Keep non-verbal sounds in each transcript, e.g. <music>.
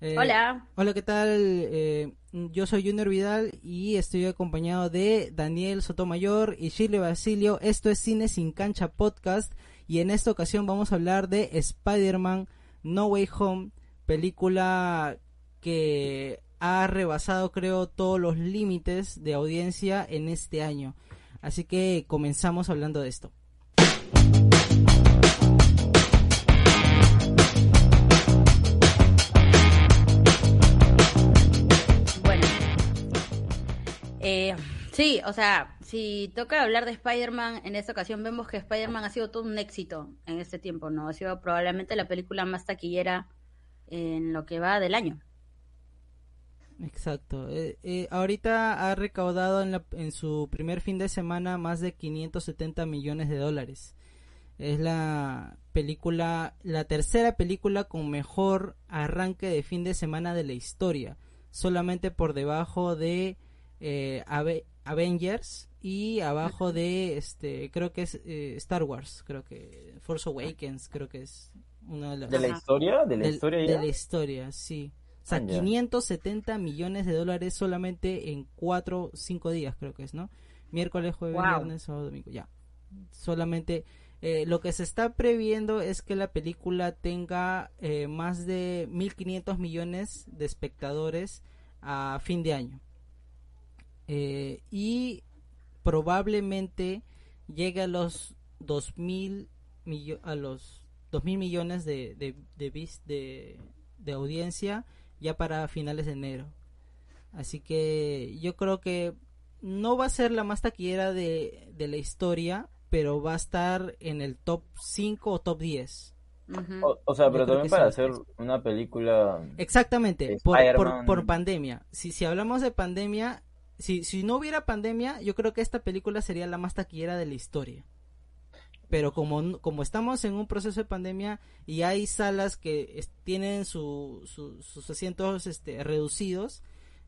Eh, Hola. Hola, ¿qué tal? Eh, yo soy Junior Vidal y estoy acompañado de Daniel Sotomayor y Shirley Basilio. Esto es Cine Sin Cancha Podcast y en esta ocasión vamos a hablar de Spider-Man No Way Home, película que ha rebasado creo todos los límites de audiencia en este año. Así que comenzamos hablando de esto. Eh, sí, o sea, si toca hablar de Spider-Man, en esta ocasión vemos que Spider-Man ha sido todo un éxito en este tiempo, ¿no? Ha sido probablemente la película más taquillera en lo que va del año. Exacto. Eh, eh, ahorita ha recaudado en, la- en su primer fin de semana más de 570 millones de dólares. Es la película, la tercera película con mejor arranque de fin de semana de la historia, solamente por debajo de eh, Ave- Avengers y abajo de este, creo que es eh, Star Wars, creo que Force Awakens, creo que es una de las ¿De la historia? ¿De la del- historia de la historia, sí. O sea, Ah, ya. 570 millones de dólares solamente en 4 5 días, creo que es, ¿no? Miércoles, jueves, Wow. viernes, sábado, domingo, ya. Solamente eh, lo que se está previendo es que la película tenga eh, más de 1.500 millones de espectadores a fin de año. Eh, y probablemente llegue a los 2.000 millo- a los 2.000 millones de, de, de, vis- de, de audiencia ya para finales de enero. Así que yo creo que no va a ser la más taquillera de, de la historia, pero va a estar en el top 5 o top 10. Ujú. O, o sea, Yo pero también para sí. hacer una película... Exactamente, por, por, por pandemia. Si, si hablamos de pandemia, si, si no hubiera pandemia, yo creo que esta película sería la más taquillera de la historia. Pero como, como estamos en un proceso de pandemia y hay salas que tienen su, su- sus asientos este, reducidos,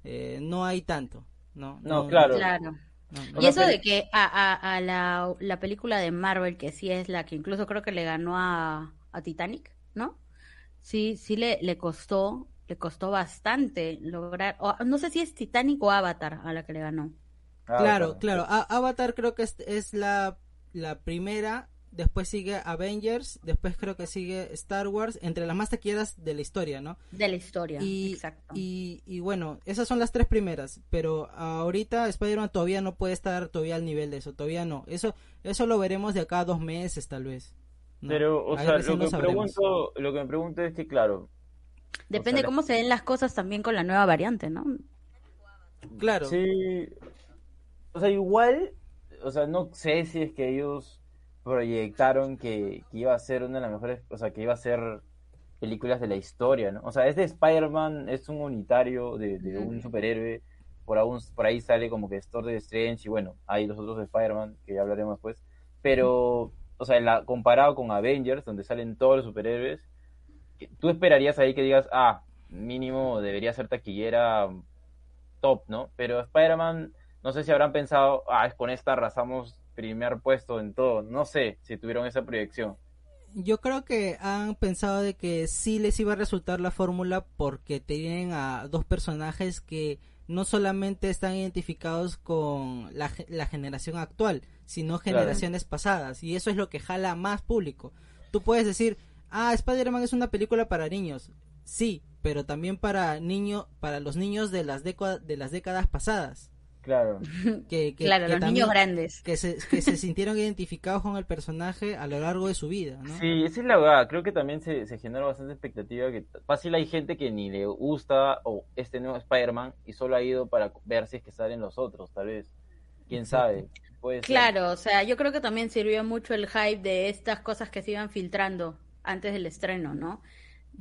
eh, no hay tanto. No, No, claro. Claro. no, no. Y eso de que a, a, a la, la película de Marvel, que sí es la que incluso creo que le ganó a, a Titanic, ¿no? Sí, sí le, le costó, le costó bastante lograr, o, no sé si es Titanic o Avatar a la que le ganó. Claro, claro. A- Avatar creo que es, es la, la primera. Después sigue Avengers. Después creo que sigue Star Wars. Entre las más taquilleras de la historia, ¿no? De la historia, Y, exacto. y, y bueno, esas son las tres primeras. Pero ahorita Spider-Man todavía no puede estar todavía al nivel de eso. Todavía no. Eso, eso lo veremos de acá a dos meses, tal vez. ¿no? Pero, o Ahí sea, lo que, sabremos. pregunto, lo que me pregunto es que, claro, Depende o sea, cómo se den las cosas también con la nueva variante, ¿no? Claro. sí... O sea, igual, o sea, no sé si es que ellos proyectaron que, que iba a ser una de las mejores, o sea, que iba a ser películas de la historia, ¿no? O sea, este Spider-Man es un unitario de, de un superhéroe, por, aún, por ahí sale como que Store de Strange y bueno, hay los otros de Spider-Man, que ya hablaremos después, pero, o sea, la, comparado con Avengers, donde salen todos los superhéroes, tú esperarías ahí que digas, ah, mínimo debería ser taquillera top, ¿no? Pero Spider-Man, no sé si habrán pensado, ah, es con esta arrasamos primer puesto en todo, no sé si tuvieron esa proyección. Yo creo que han pensado de que sí les iba a resultar la fórmula porque tienen a dos personajes que no solamente están identificados con la, la generación actual, sino generaciones pasadas. Y eso es lo que jala más público. Tú puedes decir, ah, Spider-Man es una película para niños. Sí, pero también para niño, para los niños de las, de las décadas pasadas. Claro. <laughs> Que, que- claro, que los también- niños grandes. Que se, que se sintieron identificados con el personaje a lo largo de su vida, ¿no? Sí, esa es la verdad. Creo que también se, se genera bastante expectativa. que Fácil hay gente que ni le gusta o este nuevo Spider-Man y solo ha ido para ver si es que salen los otros, tal vez. Quién sabe. Puede ser. Claro, o sea, yo creo que también sirvió mucho el hype de estas cosas que se iban filtrando antes del estreno, ¿no?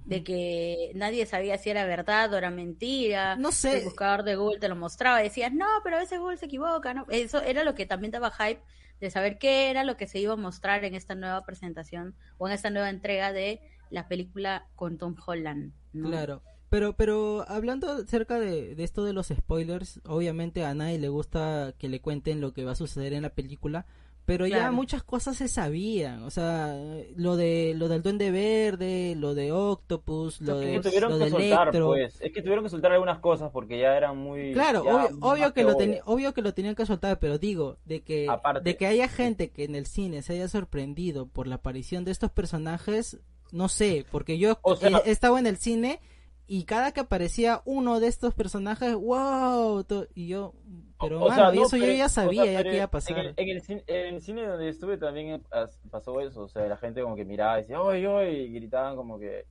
de que nadie sabía si era verdad o era mentira. No sé. El buscador de Google te lo mostraba y decías, no, pero a veces Google se equivoca, ¿no? Eso era lo que también daba hype de saber qué era lo que se iba a mostrar en esta nueva presentación o en esta nueva entrega de la película con Tom Holland. ¿no? Claro. Pero, pero hablando acerca de, de esto de los spoilers, obviamente a nadie le gusta que le cuenten lo que va a suceder en la película, pero ya muchas cosas se sabían, o sea, lo de lo del Duende Verde, lo de Octopus, lo Es de que tuvieron lo que de soltar, Electro. pues. Es que tuvieron que soltar algunas cosas porque ya eran muy. Claro, obvio, obvio que lo teni- obvio que lo tenían que soltar, pero digo de que Aparte. de que haya gente que en el cine se haya sorprendido por la aparición de estos personajes, no sé, porque yo O sea- he, he estado en el cine y cada que aparecía uno de estos personajes, wow, y yo, pero O mano, sea, no, eso yo ya o sea, sabía ya que iba a En pasar. el, en el cine, en el cine donde estuve también as- pasó eso, o sea, la gente como que miraba y decía, ¡oy, oy! y gritaban como que,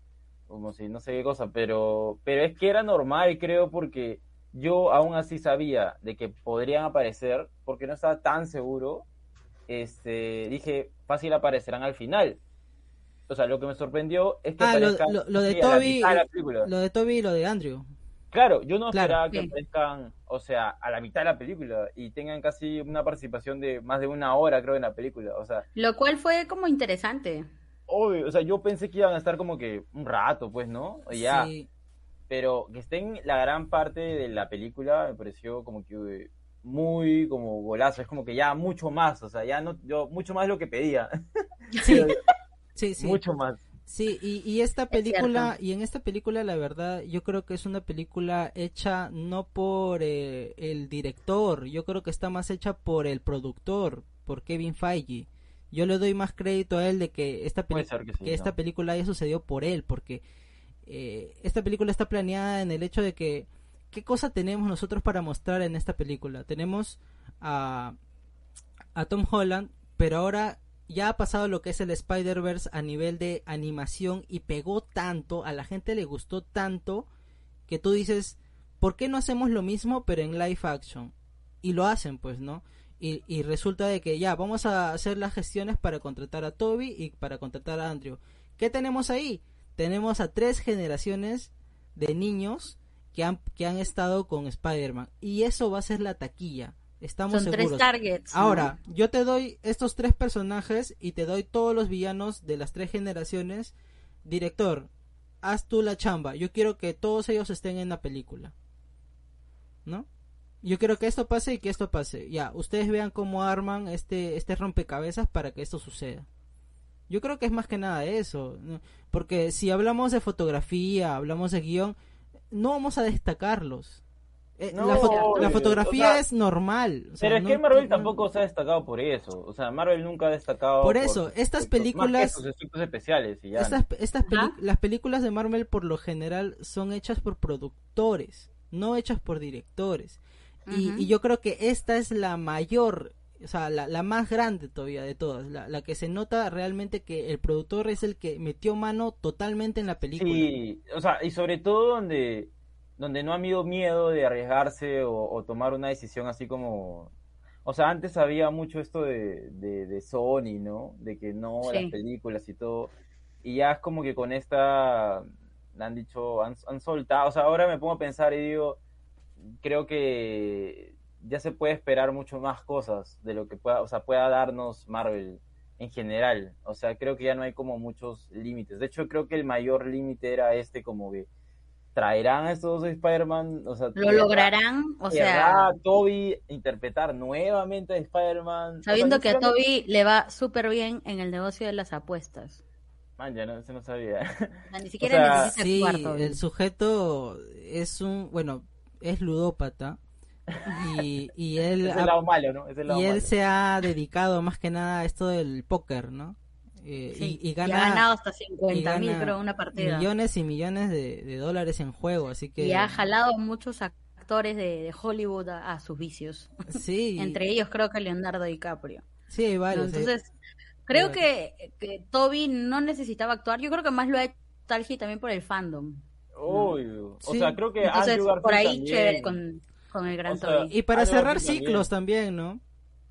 como si no sé qué cosa, pero, pero es que era normal, creo, porque yo aún así sabía de que podrían aparecer, porque no estaba tan seguro, este, dije, fácil aparecerán al final. O sea, lo que me sorprendió es que Ah, lo, aparezcan lo- lo de sí, a la Toby, la lo de Toby y lo de Andrew. Claro, yo no Claro. esperaba que Sí. aparezcan, o sea, a la mitad de la película y tengan casi una participación de más de una hora, creo, en la película. O sea, Lo cual fue como interesante. obvio, o sea, yo pensé que iban a estar como que un rato, pues, ¿no? Ya, Sí. pero que estén la gran parte de la película me pareció como que eh, muy como golazo, es como que ya mucho más, o sea, ya no, yo mucho más de lo que pedía, Sí, <laughs> sí, sí. mucho más. Sí, y, y esta película, y en esta película la verdad, yo creo que es una película hecha no por eh, el director, yo creo que está más hecha por el productor, por Kevin Feige. Yo le doy más crédito a él de que esta, peli- que sí, que esta ¿no? película haya sucedido por él, porque eh, esta película está planeada en el hecho de que, ¿qué cosa tenemos nosotros para mostrar en esta película? Tenemos a, a Tom Holland, pero ahora ya ha pasado lo que es el Spider-Verse a nivel de animación y pegó tanto, a la gente le gustó tanto, que tú dices, ¿por qué no hacemos lo mismo pero en live action? Y lo hacen, pues, ¿no? Y, y resulta de que ya, vamos a hacer las gestiones para contratar a Toby y para contratar a Andrew. ¿Qué tenemos ahí? Tenemos a tres generaciones de niños que han, que han estado con Spider-Man. Y eso va a ser la taquilla. Estamos Son seguros. tres targets. ¿no? Ahora, yo te doy estos tres personajes y te doy todos los villanos de las tres generaciones. Director, haz tú la chamba. Yo quiero que todos ellos estén en la película. ¿No? Yo quiero que esto pase y que esto pase. Ya, ustedes vean cómo arman este, este rompecabezas para que esto suceda. Yo creo que es más que nada eso. ¿no? Porque si hablamos de fotografía, hablamos de guion, no vamos a destacarlos. Eh, No, la, fo- la obvio. fotografía O sea, es normal. o sea, Pero es no- que Marvel no- tampoco se ha destacado por eso. O sea, Marvel nunca ha destacado Por eso, estas efectos, películas- sus efectos especiales y ya. Estas, las películas de Marvel por lo general son hechas por productores, no hechas por directores. y, y yo creo que esta es la mayor, o sea, la, la más grande todavía de todas, la, la que se nota realmente que el productor es el que metió mano totalmente en la película. Sí, o sea, y sobre todo donde, donde no ha habido miedo de arriesgarse o, o tomar una decisión así como... O sea, antes había mucho esto de, de, de Sony, ¿no? De que no, Sí. las películas y todo. Y ya es como que con esta han dicho, han, han soltado. O sea, ahora me pongo a pensar y digo, creo que ya se puede esperar mucho más cosas de lo que pueda, o sea, pueda darnos Marvel en general. O sea, creo que ya no hay como muchos límites. De hecho, creo que el mayor límite era este como que traerán a estos dos Spider-Man, o sea, Lo lograrán, o sea, querrá Toby interpretar nuevamente a Spider-Man. O sea, sabiendo que a Toby le va súper bien en el negocio de las apuestas. Man, ya no, eso no sabía. O sea, <laughs> ni siquiera sea, necesita Sí, actuar Toby. el sujeto es un, bueno, es ludópata y, y <laughs> él es el lado malo, ¿no? Es el lado y él malo. se ha dedicado más que nada a esto del póker, ¿no? Eh, Sí, y, y ha gana ganado hasta y 50 mil, creo, una partida. millones y millones de, de dólares en juego, así que Y ha jalado muchos actores de, de Hollywood a, a sus vicios. sí, <laughs> Entre ellos creo que Leonardo DiCaprio. sí hay ¿no? varios. Entonces, creo que, que Toby no necesitaba actuar. Yo creo que más lo ha hecho Talgi también por el fandom. Obvio. O Sí. sea, creo que Entonces, por ahí también. chévere con, con el gran O sea, Toby. y para cerrar también. ciclos también, ¿no?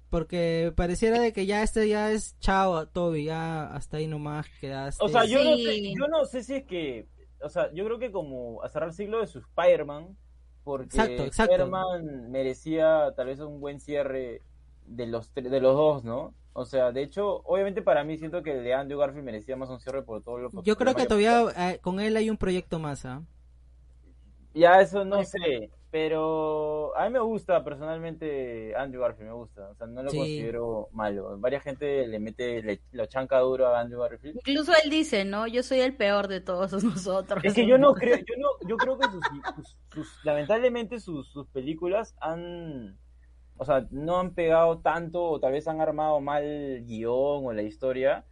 Porque pareciera de que ya este ya es chao Toby, ya hasta ahí nomás quedaste. O sea, yo, no sé, yo no sé si es que o sea, yo creo que como a cerrar el siglo de su Spider-Man, porque Exacto, exacto. Spider-Man merecía tal vez un buen cierre de los, de los dos, ¿no? O sea, de hecho, obviamente para mí siento que el de Andrew Garfield merecía más un cierre por todo lo Yo creo que todavía eh, con él hay un proyecto más, ¿ah? Ya eso no sé, pero a mí me gusta personalmente Andrew Garfield, me gusta, o sea, no lo Sí. considero malo. Varias gente le mete, le, lo chanca duro a Andrew Garfield. Incluso él dice, ¿no? Yo soy el peor de todos <laughs> nosotros. Es que yo no creo, yo no, yo creo que sus, sus- sus- lamentablemente sus, sus películas han, o sea, no han pegado tanto o tal vez han armado mal guion o la historia.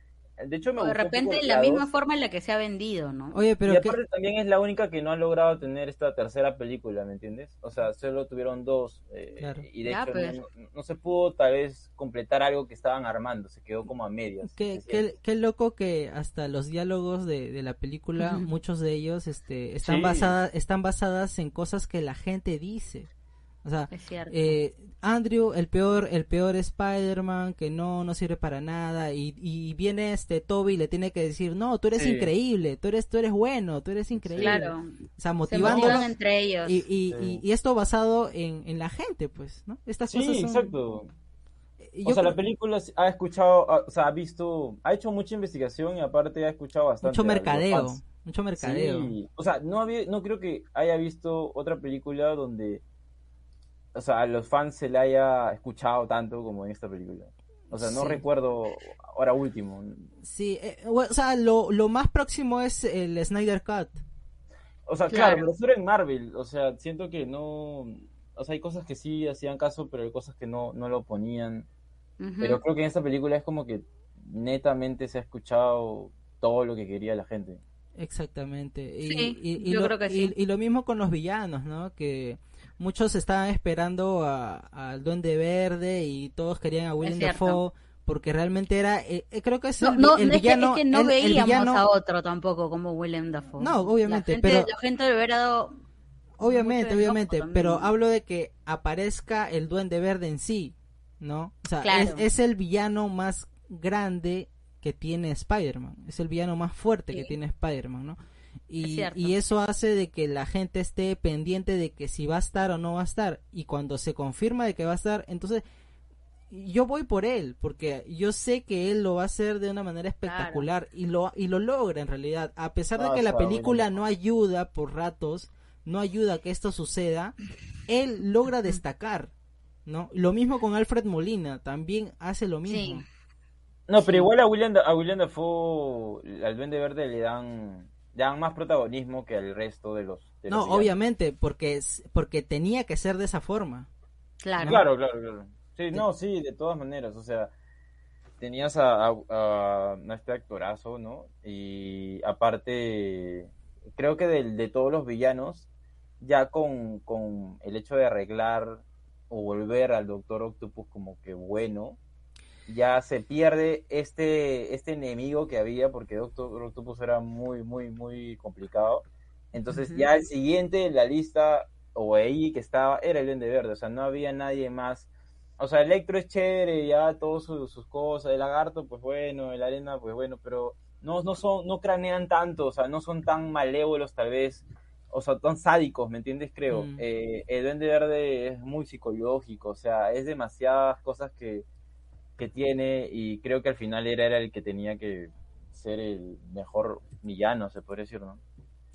De hecho, me O de repente la la misma dos. forma en la que se ha vendido, ¿no? Oye, pero y ¿qué- aparte también es la única que no ha logrado tener esta tercera película, ¿me entiendes? O sea, solo tuvieron dos. eh, Claro. Y de Ya, hecho pues. no, no se pudo tal vez completar algo que estaban armando, se quedó como a medias. Qué, qué, qué loco que hasta los diálogos de, de la película, muchos de ellos este, están, Sí. basadas, están basadas en cosas que la gente dice. O sea, Es cierto. eh, Andrew, el peor, el peor Spider-Man, que no, no sirve para nada, y, y viene este Toby y le tiene que decir, no, tú eres Sí. increíble, tú eres, tú eres bueno, tú eres increíble. claro. O sea, Se motivándolo. motivan entre ellos. Y, y, Sí. y, y esto basado en, en la gente, pues, ¿no? Estas Sí, cosas son... exacto. y O sea, la película ha escuchado, ha- o sea, ha visto, ha hecho mucha investigación y aparte ha escuchado bastante. mucho mercadeo, mucho mercadeo. Sí, o sea, no, había, no creo que haya visto otra película donde, o sea, a los fans se le haya escuchado tanto como en esta película. O sea, no Sí. recuerdo ahora último. Sí, eh, o sea, lo, lo más próximo es el Snyder Cut. O sea, claro, Claro. pero era en Marvel. O sea, siento que no. O sea, hay cosas que sí hacían caso, pero hay cosas que no, no lo ponían. Pero creo que en esta película es como que netamente se ha escuchado todo lo que quería la gente. Exactamente. Y, Sí, y- y yo lo, creo que sí. y lo mismo con los villanos, ¿no? Que muchos estaban esperando a- al Duende Verde y todos querían a Willem. Dafoe porque realmente era, eh, eh, creo que es No, el, no, el es, que, villano. es que no el- el veíamos villano- a otro tampoco como Willem Dafoe. No, obviamente, la gente, pero- La gente le hubiera dado... Obviamente, obviamente, pero hablo de que aparezca el Duende Verde en sí, ¿no? O sea, Claro. es, es el villano más grande que tiene Spider-Man, es el villano más fuerte que tiene Spider-Man, ¿no? Y, y eso hace de que la gente esté pendiente de que si va a estar o no va a estar, y cuando se confirma de que va a estar, entonces yo voy por él, porque yo sé que él lo va a hacer de una manera espectacular y lo y lo logra en realidad, a pesar de Ah, que la película bueno. no ayuda por ratos, no ayuda a que esto suceda, él logra destacar, ¿no? Lo mismo con Alfred Molina, también hace lo mismo. Sí. No, pero igual a William, a William Dafoe, al Duende Verde le dan, le dan más protagonismo que al resto de los. de No, los obviamente, porque porque tenía que ser de esa forma. Claro. Claro, claro, claro. Sí, no, sí, de todas maneras. O sea, tenías a, a- a- a este actorazo, ¿no? Y aparte, creo que del- de, todos los villanos, ya con, con el hecho de arreglar o volver al Doctor Octopus como que bueno, ya se pierde este, este enemigo que había porque Doctor Octopus era muy, muy, muy complicado. Entonces Ujú. ya el siguiente en la lista o ahí que estaba era el Duende Verde, o sea, no había nadie más. O sea, Electro es chévere, ya todas sus, sus cosas, el lagarto, pues bueno, el arena, pues bueno, pero no, no son, no cranean tanto, o sea, no son tan malévolos tal vez, o sea, tan sádicos, ¿me entiendes? Creo. Mm. Eh, el Duende Verde es muy psicológico, o sea, es demasiadas cosas que, que tiene y creo que al final era, era el que tenía que ser el mejor villano, se podría decir, ¿no?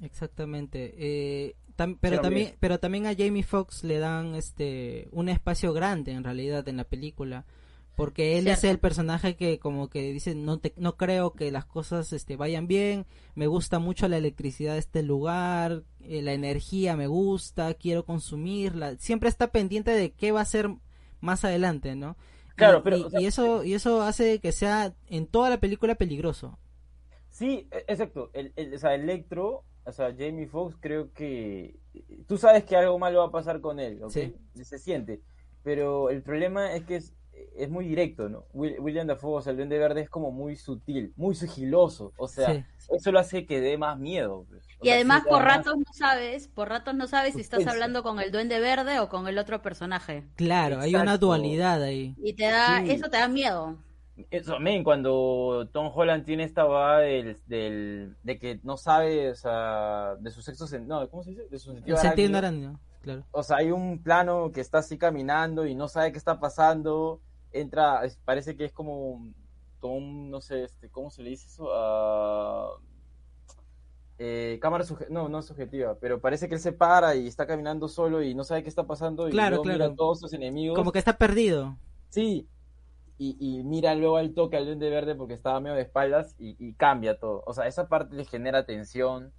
Exactamente. Eh, tam- pero Sí, también, pero también a Jamie Foxx le dan este un espacio grande en realidad en la película, porque él es el personaje que como que dice no te, no creo que las cosas este vayan bien, me gusta mucho la electricidad de este lugar, eh, la energía me gusta, quiero consumirla, siempre está pendiente de qué va a ser más adelante, ¿no? Y- Claro, pero, y, o sea, y eso y eso hace que sea en toda la película peligroso. Sí, e- exacto. El, el, o sea, Electro, o sea, Jamie Foxx, creo que tú sabes que algo malo va a pasar con él, ¿ok? Sí. Se siente. Pero el problema es que es, es muy directo, ¿no? Will- William Dafoe, o sea, el Duende Verde es como muy sutil, muy sigiloso. O sea, Sí. eso lo hace que dé más miedo. pues. Y sea, además por más- ratos no sabes, por ratos no sabes si estás hablando con el duende verde o con el otro personaje. Claro, hay una dualidad ahí. Y te da, Sí. eso te da miedo. Eso, men, cuando Tom Holland tiene esta va del, del, de que no sabe, o sea, de su sexo, no, ¿cómo se dice? De su sentido El sentido arácnido. arácnido, claro. O sea, hay un plano que está así caminando y no sabe qué está pasando. Entra, es- parece que es como, como un, no sé, este, ¿cómo se le dice eso? Ah, eh, cámara no, no subjetiva, pero parece que él se para y está caminando solo y no sabe qué está pasando y Claro, luego mira a todos sus enemigos. Como que está perdido. Sí, y, y mira luego al toque al Duende Verde porque estaba medio de espaldas y, y cambia todo. O sea, esa parte le genera tensión.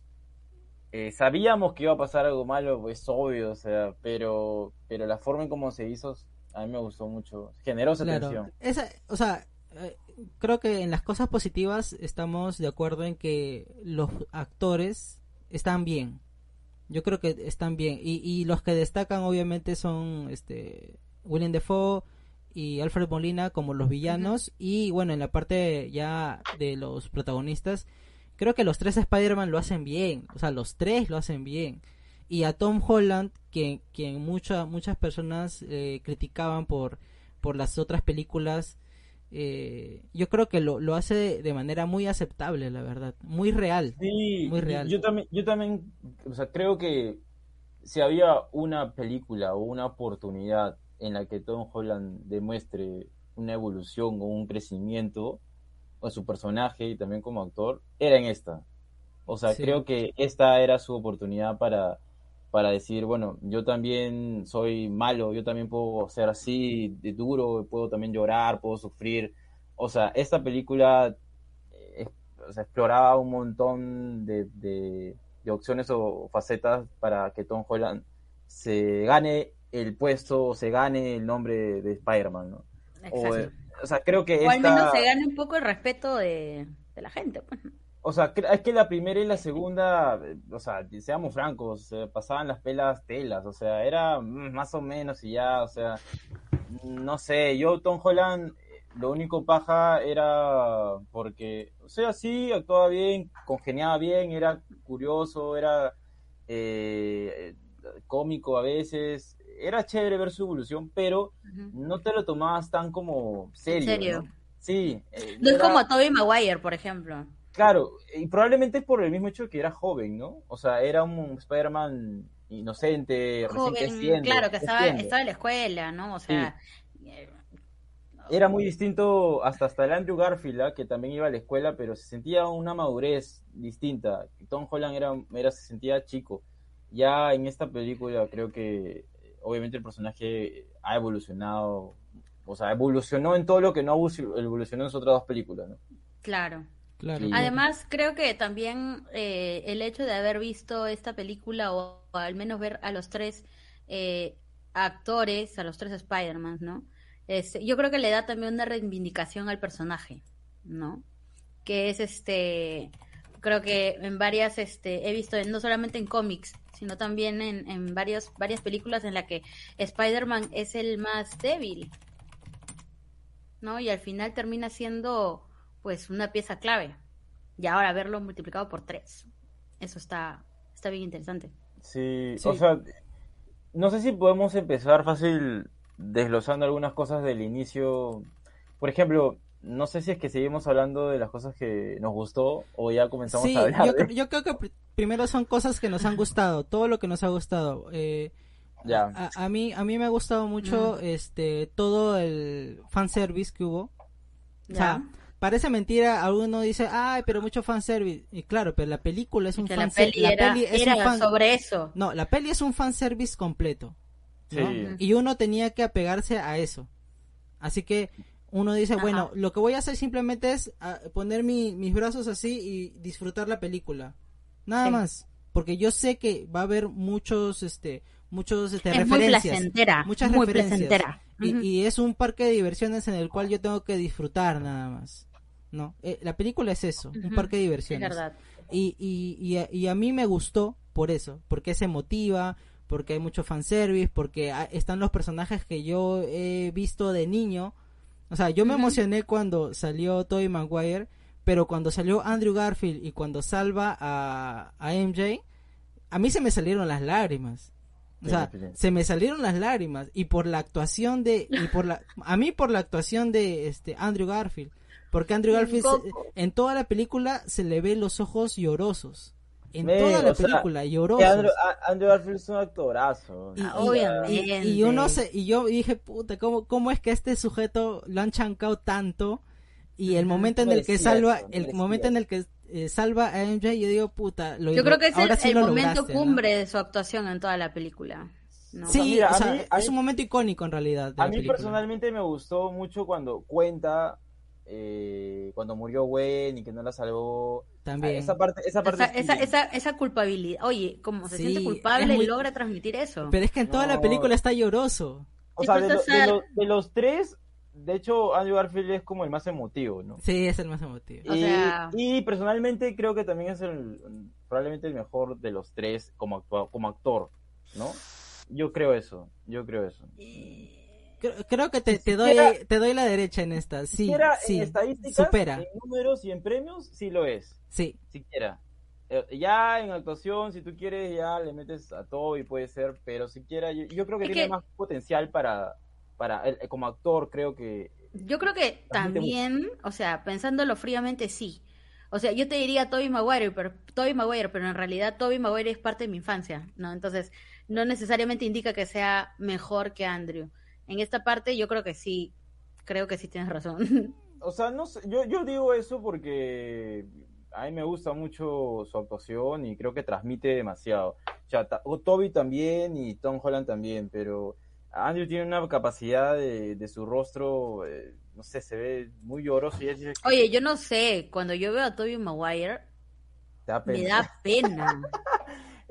Eh, sabíamos que iba a pasar algo malo, pues obvio, o sea, pero, pero la forma en cómo se hizo a mí me gustó mucho. Generó esa Claro. tensión. Esa, o sea, eh, creo que en las cosas positivas estamos de acuerdo en que los actores están bien. Yo creo que están bien. Y, y los que destacan obviamente son este William Defoe y Alfred Molina como los villanos. Y bueno, en la parte ya de los protagonistas, creo que los tres Spider-Man lo hacen bien. O sea, los tres lo hacen bien. Y a Tom Holland, que, quien mucha, muchas personas eh, criticaban por, por las otras películas, eh, yo creo que lo, lo hace de manera muy aceptable, la verdad. Muy real. Sí, Muy yo- real. Yo, también, yo también, o sea, creo que si había una película o una oportunidad en la que Tom Holland demuestre una evolución o un crecimiento en su personaje y también como actor, era en esta. O sea, Sí. creo que esta era su oportunidad para, para decir, bueno, yo también soy malo, yo también puedo ser así de duro, puedo también llorar, puedo sufrir. O sea, esta película eh, o sea, exploraba un montón de, de- de opciones o facetas para que Tom Holland se gane el puesto o se gane el nombre de Spider-Man, ¿no? O, eh, o sea, creo que O al menos se gane un poco el respeto de, de la gente. Pues. O sea, es que la primera y la segunda, o sea, seamos francos, se pasaban las pelas telas, o sea, era mm, más o menos y ya, o sea, no sé, yo Tom Holland, lo único paja era porque, o sea, sí, actuaba bien, congeniaba bien, era curioso, era eh, cómico a veces, era chévere ver su evolución, pero no te lo tomabas tan como serio, serio? ¿no? Sí. eh, No es como Tobey Maguire, por ejemplo. Claro, y probablemente es por el mismo hecho de que era joven, ¿no? O sea, era un Spider-Man inocente, recién Joven, creciendo, claro, que estaba, en la escuela, ¿no? O sea, eh, Era muy distinto hasta, hasta el Andrew Garfield, ¿ah? que también iba a la escuela, pero se sentía una madurez distinta. Tom Holland era, era, se sentía chico. Ya en esta película creo que eh, obviamente el personaje ha evolucionado, o sea, evolucionó en todo lo que no evolucionó en sus otras dos películas, ¿no? claro. Claro. Además, creo que también eh, el hecho de haber visto esta película o, o al menos ver a los tres eh, actores, a los tres Spider-Man, ¿no? Este, yo creo que le da también una reivindicación al personaje, ¿no? Que es este, creo que en varias, este, he visto no solamente en cómics, sino también en, en varios, varias películas en la que Spider-Man es el más débil, ¿no? Y al final termina siendo pues una pieza clave. Y ahora verlo multiplicado por tres. Eso está, está bien interesante. Sí, Sí. o sea, no sé si podemos empezar fácil desglosando algunas cosas del inicio. Por ejemplo, no sé si es que seguimos hablando de las cosas que nos gustó o ya comenzamos Sí, a hablar yo, yo creo que pr- primero son cosas que nos han gustado, todo lo que nos ha gustado. Eh, Ya. a, a mí a mí me ha gustado mucho este todo el fanservice que hubo. O ¿Ya? sea, parece mentira, alguno dice, "Ay, pero mucho fanservice." Y claro, pero la película es un que la peli era, es era un fan- sobre eso. No, la peli es un fanservice completo. ¿no? Sí. Y uno tenía que apegarse a eso. Así que uno dice, Ajá. bueno, lo que voy a hacer simplemente es ah, poner mi- mis brazos así y disfrutar la película. Nada Sí. más. Porque yo sé que va a haber muchos, este, muchos, este, Es muy referencias. placentera. muchas muy referencias. placentera. Y es un parque de diversiones en el cual yo tengo que disfrutar nada más. No, Eh, la película es eso, un parque de Es diversiones. verdad. Y, y, y, a, y a mí me gustó por eso, porque es emotiva, porque hay mucho fanservice, porque están los personajes que yo he visto de niño. O sea, yo me emocioné cuando salió Tobey Maguire, pero cuando salió Andrew Garfield y cuando salva a, a MJ, a mí se me salieron las lágrimas. O sea, se me salieron las lágrimas y por la actuación de y por la a mí por la actuación de este Andrew Garfield, porque Andrew Garfield en toda la película se le ve los ojos llorosos. En toda la película, llorosos. Andrew, Garfield es un actorazo. Y, Obviamente. Y, uno se, y yo dije, puta, ¿cómo, ¿cómo es que este sujeto lo han chancado tanto? Y el momento en el que salva, el momento en el que eh, salva a MJ, yo digo, puta, lo Yo creo que es el, momento cumbre de su actuación en toda la película. Sí, o sea, es un momento icónico en realidad. a mí personalmente me gustó mucho cuando cuenta eh, cuando murió Gwen y que no la salvó. También. Esa parte, esa, parte esa, esa, esa, culpabilidad. Oye, como se siente culpable y logra transmitir eso. Pero es que en toda la película está lloroso. O sea, pues, de, los tres, de hecho, Andrew Garfield es como el más emotivo, ¿no? Sí, es el más emotivo. Y, personalmente creo que también es el probablemente el mejor de los tres como, como actor, ¿no? Yo creo eso, yo creo eso. Creo, que te, te doy te doy la derecha en esta. Sí, sí. En estadísticas, supera. en números y en premios, sí lo es. Sí. Siquiera. Eh, ya en actuación, si tú quieres, ya le metes a todo y puede ser, pero siquiera yo, yo creo que tiene más potencial para, para como actor, creo que... Yo creo que también, o sea, pensándolo fríamente, sí. O sea, yo te diría Toby Maguire, pero Toby Maguire, pero en realidad Toby Maguire es parte de mi infancia, ¿no? Entonces, no necesariamente indica que sea mejor que Andrew. En esta parte yo creo que sí, creo que sí tienes razón. <laughs> O sea, no sé, yo, yo digo eso porque a mí me gusta mucho su actuación y creo que transmite demasiado. O sea, Toby también y Tom Holland también, pero Andrew tiene una capacidad de, su rostro, eh, no sé, se ve muy lloroso. Y Oye, yo no sé, cuando yo veo a Toby Maguire, me da <laughs> pena.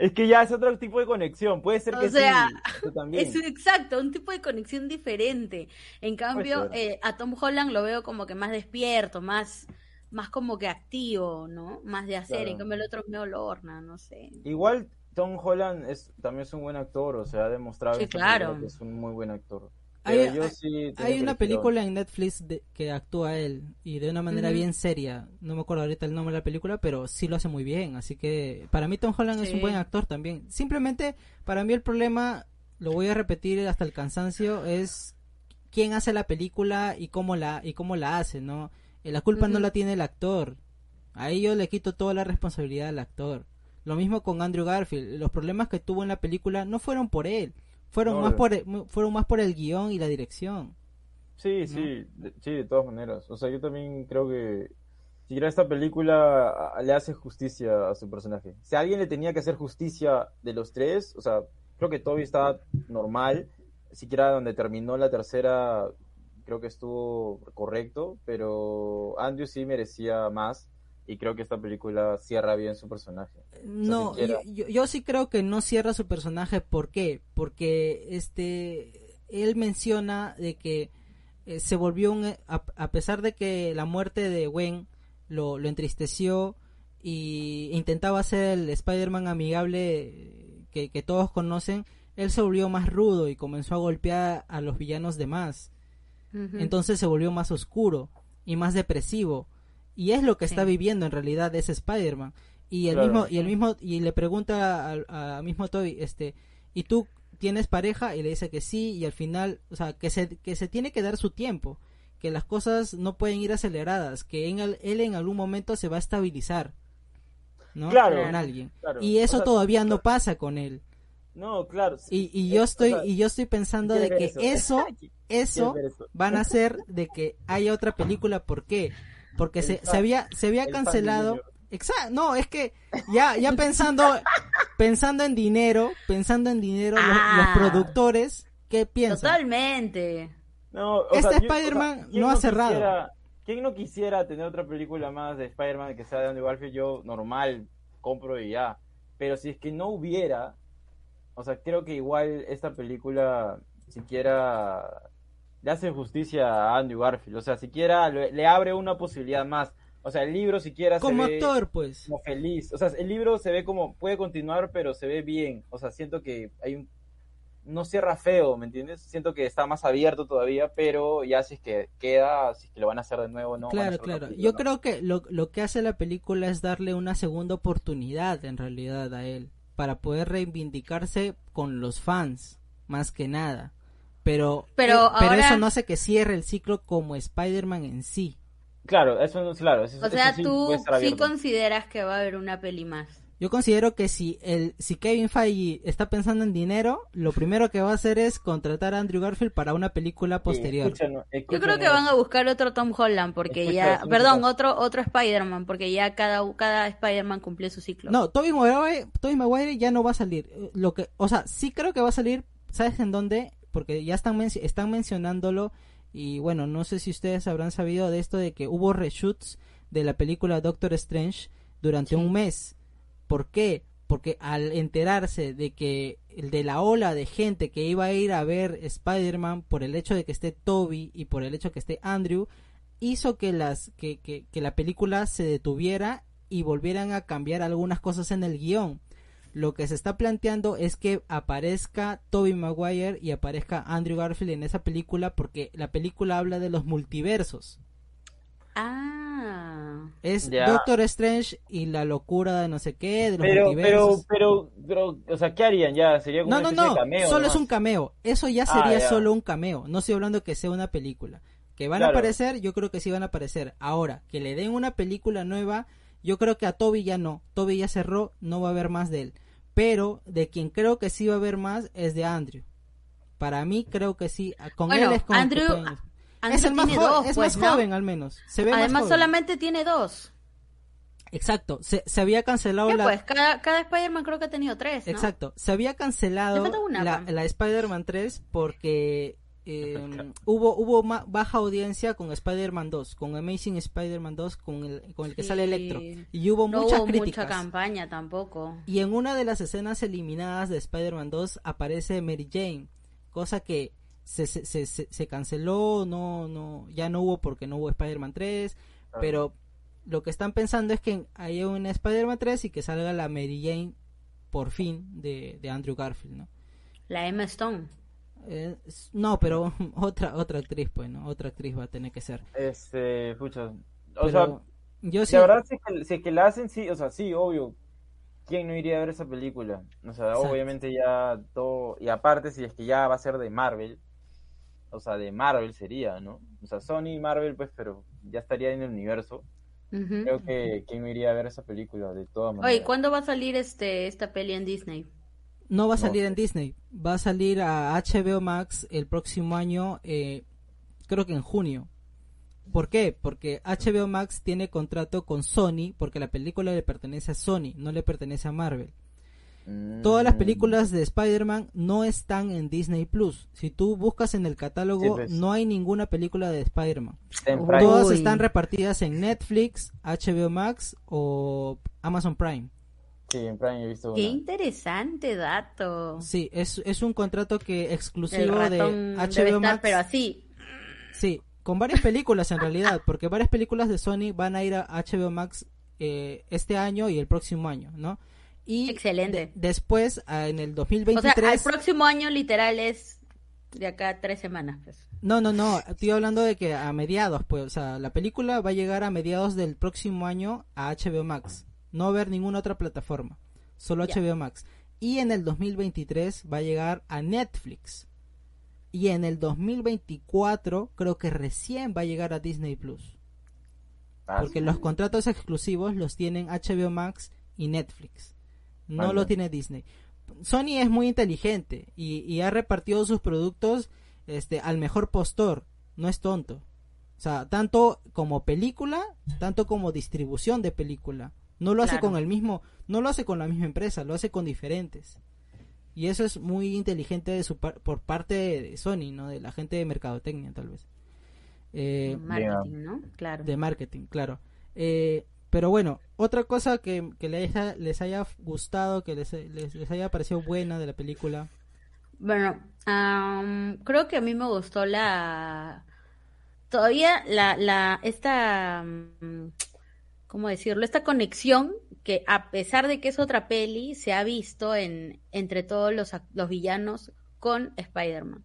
Es que ya es otro tipo de conexión, puede ser que o sea, <laughs> Es exacto, un tipo de conexión diferente. En cambio, eh, a Tom Holland lo veo como que más despierto, más, más como que activo, ¿no? Más de hacer, en cambio el otro es medio lorna, no sé. Igual Tom Holland es, también es un buen actor, o sea, ha demostrado que es un muy buen actor. Hay, una película en Netflix que actúa él y de una manera bien seria. No me acuerdo ahorita el nombre de la película, pero sí lo hace muy bien. Así que para mí Tom Holland es un buen actor también. Simplemente para mí el problema, lo voy a repetir hasta el cansancio, es quién hace la película y cómo la y cómo la hace, ¿no? Eh, la culpa no la tiene el actor. Ahí yo le quito toda la responsabilidad al actor. Lo mismo con Andrew Garfield. Los problemas que tuvo en la película no fueron por él fueron, más por el, fueron más por el guion y la dirección. Sí, sí, de, sí, de todas maneras. O sea, yo también creo que si esta película le hace justicia a su personaje. Si alguien le tenía que hacer justicia de los tres, o sea, creo que Toby estaba normal. Siquiera donde terminó la tercera, creo que estuvo correcto, pero Andrew sí merecía más y creo que esta película cierra bien su personaje. No, yo, sí creo que no cierra su personaje, ¿por qué? Porque este él menciona de que eh, se volvió un a, pesar de que la muerte de Gwen lo, lo entristeció y intentaba ser el Spider-Man amigable que, que todos conocen, él se volvió más rudo y comenzó a golpear a los villanos de más. Entonces se volvió más oscuro y más depresivo y es lo que está viviendo en realidad ese Spider-Man. Y el mismo, y el mismo, y le pregunta al mismo Toby, este, ¿y tú tienes pareja? Y le dice que sí, y al final, o sea, que se, que se tiene que dar su tiempo, que las cosas no pueden ir aceleradas, que en él en algún momento se va a estabilizar, ¿no? Claro, con alguien. Y eso todavía no pasa con él. No, claro. Y, y yo estoy, y yo estoy pensando de que eso, <laughs> eso, van a hacer de que haya otra película, ¿por qué? Porque se, se, había se había cancelado. exacto no es que ya ya pensando <laughs> pensando en dinero pensando en dinero los, ah. productores qué piensan totalmente. No, este Spider-Man no, ha cerrado. quién no quisiera tener otra película más de Spider-Man que sea de Andrew Garfield yo normal compro y ya. Pero si es que no hubiera o sea creo que igual esta película siquiera le hace justicia a Andrew Garfield. O sea, siquiera le, abre una posibilidad más. O sea, el libro siquiera como se actor, pues. Como feliz. O sea, el libro se ve como, puede continuar, pero se ve bien. O sea, siento que hay un... No cierra feo, ¿me entiendes? Siento que está más abierto todavía, pero ya si es que queda, si es que lo van a hacer de nuevo, no. Claro, claro. Yo creo que lo, lo que hace la película es darle una segunda oportunidad, en realidad, a él para poder reivindicarse con los fans, más que nada. Pero, Pero eh, pero ahora- eso no hace que cierre el ciclo como Spider-Man en sí. Claro, eso no claro. Eso, O eso sea, sí tú sí consideras que va a haber una peli más. Yo considero que si el si Kevin Feige está pensando en dinero, lo primero que va a hacer es contratar a Andrew Garfield para una película Sí, posterior. escúchanos, Yo creo que van a buscar otro Tom Holland porque Escucha, ya, perdón, otro otro Spider-Man porque ya cada cada Spider-Man cumplió su ciclo. No, Tobey Maguire, Tobey Maguire ya no va a salir. Lo que, o sea, sí creo que va a salir, ¿sabes en dónde? Porque ya están están mencionándolo y bueno, no sé si ustedes habrán sabido de esto de que hubo reshoots de la película Doctor Strange durante Sí. un mes. ¿Por qué? Porque al enterarse de que el de la ola de gente que iba a ir a ver Spider-Man por el hecho de que esté Toby y por el hecho de que esté Andrew, hizo que las que, que, que la película se detuviera y volvieran a cambiar algunas cosas en el guion. Lo que se está planteando es que aparezca Toby Maguire y aparezca Andrew Garfield en esa película porque la película habla de los multiversos. Ah. Es Ya. Doctor Strange y la locura de no sé qué, de los Pero, pero, multiversos. pero, pero, o sea, ¿qué harían ya? Sería como no, una no, no, de cameo. solo es un cameo. Eso ya Ah, sería ya. solo un cameo. No estoy hablando que sea una película. Que van a aparecer, yo creo que sí van a aparecer. Ahora, que le den una película nueva, yo creo que a Toby ya no. Toby ya cerró, no va a haber más de él. Pero de quien creo que sí va a haber más es de Andrew. Para mí creo que sí. Con Bueno, él es con el que Andrew- Andrew es el más, tiene jo- dos, es pues, más ¿no? joven al menos. Se ve más Además joven. solamente tiene dos. Exacto. Se, se había cancelado ¿Qué la... pues? Cada, cada Spider-Man creo que ha tenido tres, ¿no? Exacto. Se había cancelado la, pa. la Spider-Man 3 porque eh, hubo hubo ma- baja audiencia con Spider-Man 2, con Amazing Spider-Man 2, con el, con el que Sí. sale Electro. Y hubo No muchas hubo críticas. mucha campaña tampoco. y en una de las escenas eliminadas de Spider-Man 2 aparece Mary Jane, cosa que se, se, se, canceló, no, no, ya no hubo porque no hubo Spider-Man 3, Ah. pero lo que están pensando es que haya un Spider-Man 3 y que salga la Mary Jane por fin de, de Andrew Garfield, ¿no? La Emma Stone. Eh, no, pero <laughs> otra otra actriz, pues, ¿no? Otra actriz va a tener que ser. Este, pucha. O Pero sea, yo sí, la verdad, si es, que, si es que la hacen, sí, o sea, sí, obvio. ¿Quién no iría a ver esa película? O sea, Exacto. obviamente ya todo. Y aparte, si es que ya va a ser de Marvel. O sea, de Marvel sería, ¿no? O sea, Sony y Marvel, pues, pero ya estaría en el universo. Creo que quién no iría a ver esa película, de todas maneras. Oye, ¿cuándo va a salir este esta peli en Disney? No va a salir en Disney, va a salir a HBO Max el próximo año, eh, creo que en junio. ¿Por qué? Porque HBO Max tiene contrato con Sony, porque la película le pertenece a Sony, no le pertenece a Marvel. Mm, Todas las películas de Spider-Man no están en Disney Plus. Si tú buscas en el catálogo, Sí, pues. no hay ninguna película de Spider-Man. Todas están repartidas en Netflix, HBO Max o Amazon Prime. Sí, en Prime he visto Qué una. interesante dato. Sí, es, es un contrato que El exclusivo de debe HBO estar, Max. pero así. Sí, con varias películas en realidad, porque varias películas de Sony van a ir a HBO Max eh, este año y el próximo año, ¿no? Y Excelente. de- después, en el O sea, 2023... al próximo año literal es de acá a tres semanas. Pues. No, no, no, estoy hablando de que a mediados, pues, o sea, la película va a llegar a mediados del próximo año a HBO Max. No va a haber ninguna otra plataforma, solo. HBO Max. Y en el 2023 va a llegar a Netflix. Y en el 2024 creo que recién va a llegar a Disney Plus. Ah, Porque los contratos exclusivos los tienen HBO Max y Netflix. No Anda. lo tiene Disney. Sony es muy inteligente y, y ha repartido sus productos este, al mejor postor. No es tonto. O sea, tanto como película, tanto como distribución de película. No lo hace con el mismo, no lo hace con la misma empresa, lo hace con diferentes. Y eso es muy inteligente de su par- por parte de, Sony, ¿no? De la gente de mercadotecnia, tal vez. Eh, Marketing, ¿no? Claro. de marketing, claro. Eh, pero bueno, otra cosa que, que les, haya, les haya gustado, que les, les, les haya parecido buena de la película. Bueno, am, creo que a mí me gustó la... Todavía la, la, esta, mm, ¿cómo decirlo? Esta conexión que a pesar de que es otra peli, se ha visto en, entre todos los, los villanos con Spider-Man.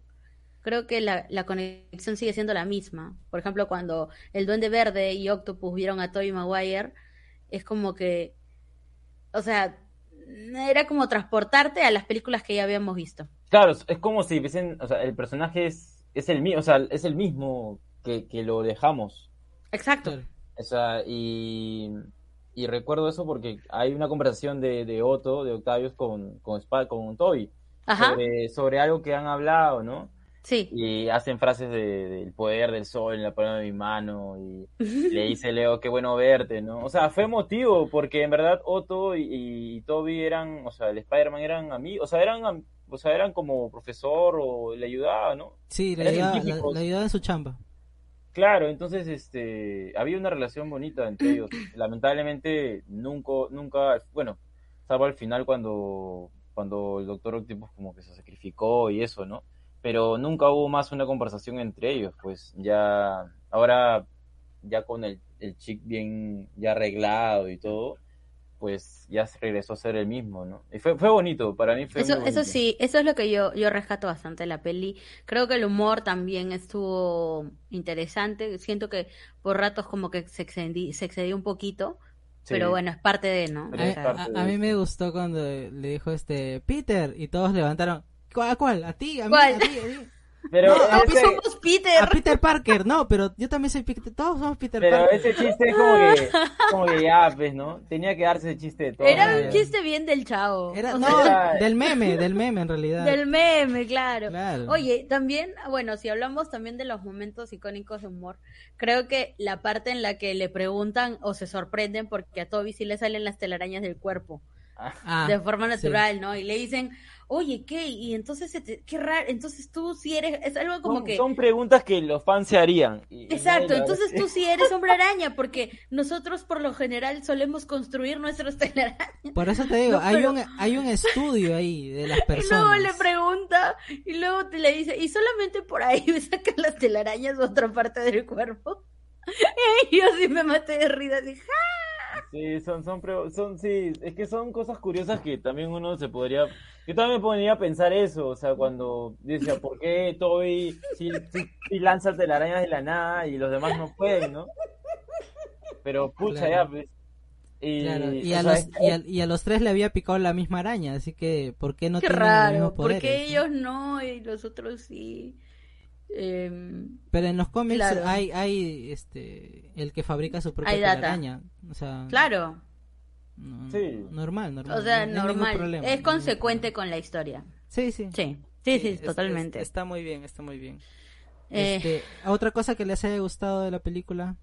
Creo que la, la conexión sigue siendo la misma. Por ejemplo, cuando el Duende Verde y Octopus vieron a Tobey Maguire, es como que, o sea, era como transportarte a las películas que ya habíamos visto. Claro, es como si dicen, o sea, el personaje es, es el mismo, o sea, es el mismo que, que lo dejamos. Exacto. Claro. O sea, y, y recuerdo eso porque hay una conversación de, de Otto, de Octavius, con, con, Spa- con Toby, Ajá. sobre, sobre algo que han hablado, ¿no? Sí. Y hacen frases de- del poder del sol en la palma de mi mano, y <laughs> le dice Leo, qué bueno verte, ¿no? O sea, fue emotivo, porque en verdad Otto y, y Toby eran, o sea, el Spider-Man eran amigos, o sea, eran, o sea, eran como profesor o le ayudaba, ¿no? Sí, le ayudaba, le ayudaba en su chamba. Claro, entonces este había una relación bonita entre ellos. <clears throat> Lamentablemente nunca, nunca, bueno, salvo al final cuando, cuando el Doctor Octopus como que se sacrificó y eso, ¿no? Pero nunca hubo más una conversación entre ellos, pues ya, ahora ya con el, el chick bien ya arreglado y todo, pues ya se regresó a ser el mismo, ¿no? Y fue, fue bonito, para mí fue Eso, muy eso sí, eso es lo que yo, yo rescato bastante de la peli. Creo que el humor también estuvo interesante. Siento que por ratos como que se excedí, se excedió un poquito, Sí. pero bueno, es parte de, ¿no? A, O es sea, parte a- de a mí me gustó cuando le dijo este Peter y todos levantaron. ¿Cuál? ¿A cuál? ¿A ti? ¿A mí? ¿Cuál? ¿A ti? ¿A ti? Pero No, ¡Ah, ese- somos Peter! A Peter Parker, no, pero yo también soy Peter, todos somos Peter Pero Parker. ese chiste es como que, como que ya, pues, ¿no? Tenía que darse ese chiste de todo. Era Ah, un chiste bien del chavo. Era, O no, sea, <laughs> del meme, del meme en realidad. del meme, claro. Claro. Oye, también, bueno, si hablamos también de los momentos icónicos de humor, creo que la parte en la que le preguntan o se sorprenden porque a Toby sí le salen las telarañas del cuerpo Ah, de forma sí. natural, ¿no? Y le dicen, oye, ¿qué? Y entonces, se te- qué raro, entonces tú sí eres, es algo como son, que... son preguntas que los fans se harían. y- Exacto, entonces tú sí eres hombre araña, porque nosotros por lo general solemos construir nuestros <laughs> telarañas. Por eso te digo, No, hay pero- un hay un estudio ahí de las <laughs> Y luego personas. le pregunta, y luego te le dice, y solamente por ahí <laughs> me sacan las telarañas de otra parte del cuerpo. Y yo sí me maté de risa, así, ¡ja! Sí, son, son, pre- son, sí, es que son cosas curiosas que también uno se podría, yo también me ponía a pensar eso, o sea, cuando decía, ¿por qué Toby si, si, si lanza telarañas de la nada y los demás no pueden, ¿no? Pero pucha, Claro. ya, pues. Y, Claro, y, a los, y, a, y a los tres le había picado la misma araña, así que ¿por qué no Qué tienen los raro, mismos poderes, no? ellos no y los otros sí. Em, Pero en los cómics Claro. hay, hay este el que fabrica su propia telaraña. O sea, claro, no- Sí. normal, normal. o sea, no hay ningún normal, problema, es consecuente con la historia. Sí, sí. Sí, sí, sí, es- totalmente. es- está muy bien, está muy bien. Eh, Este, otra cosa que les haya gustado de la película.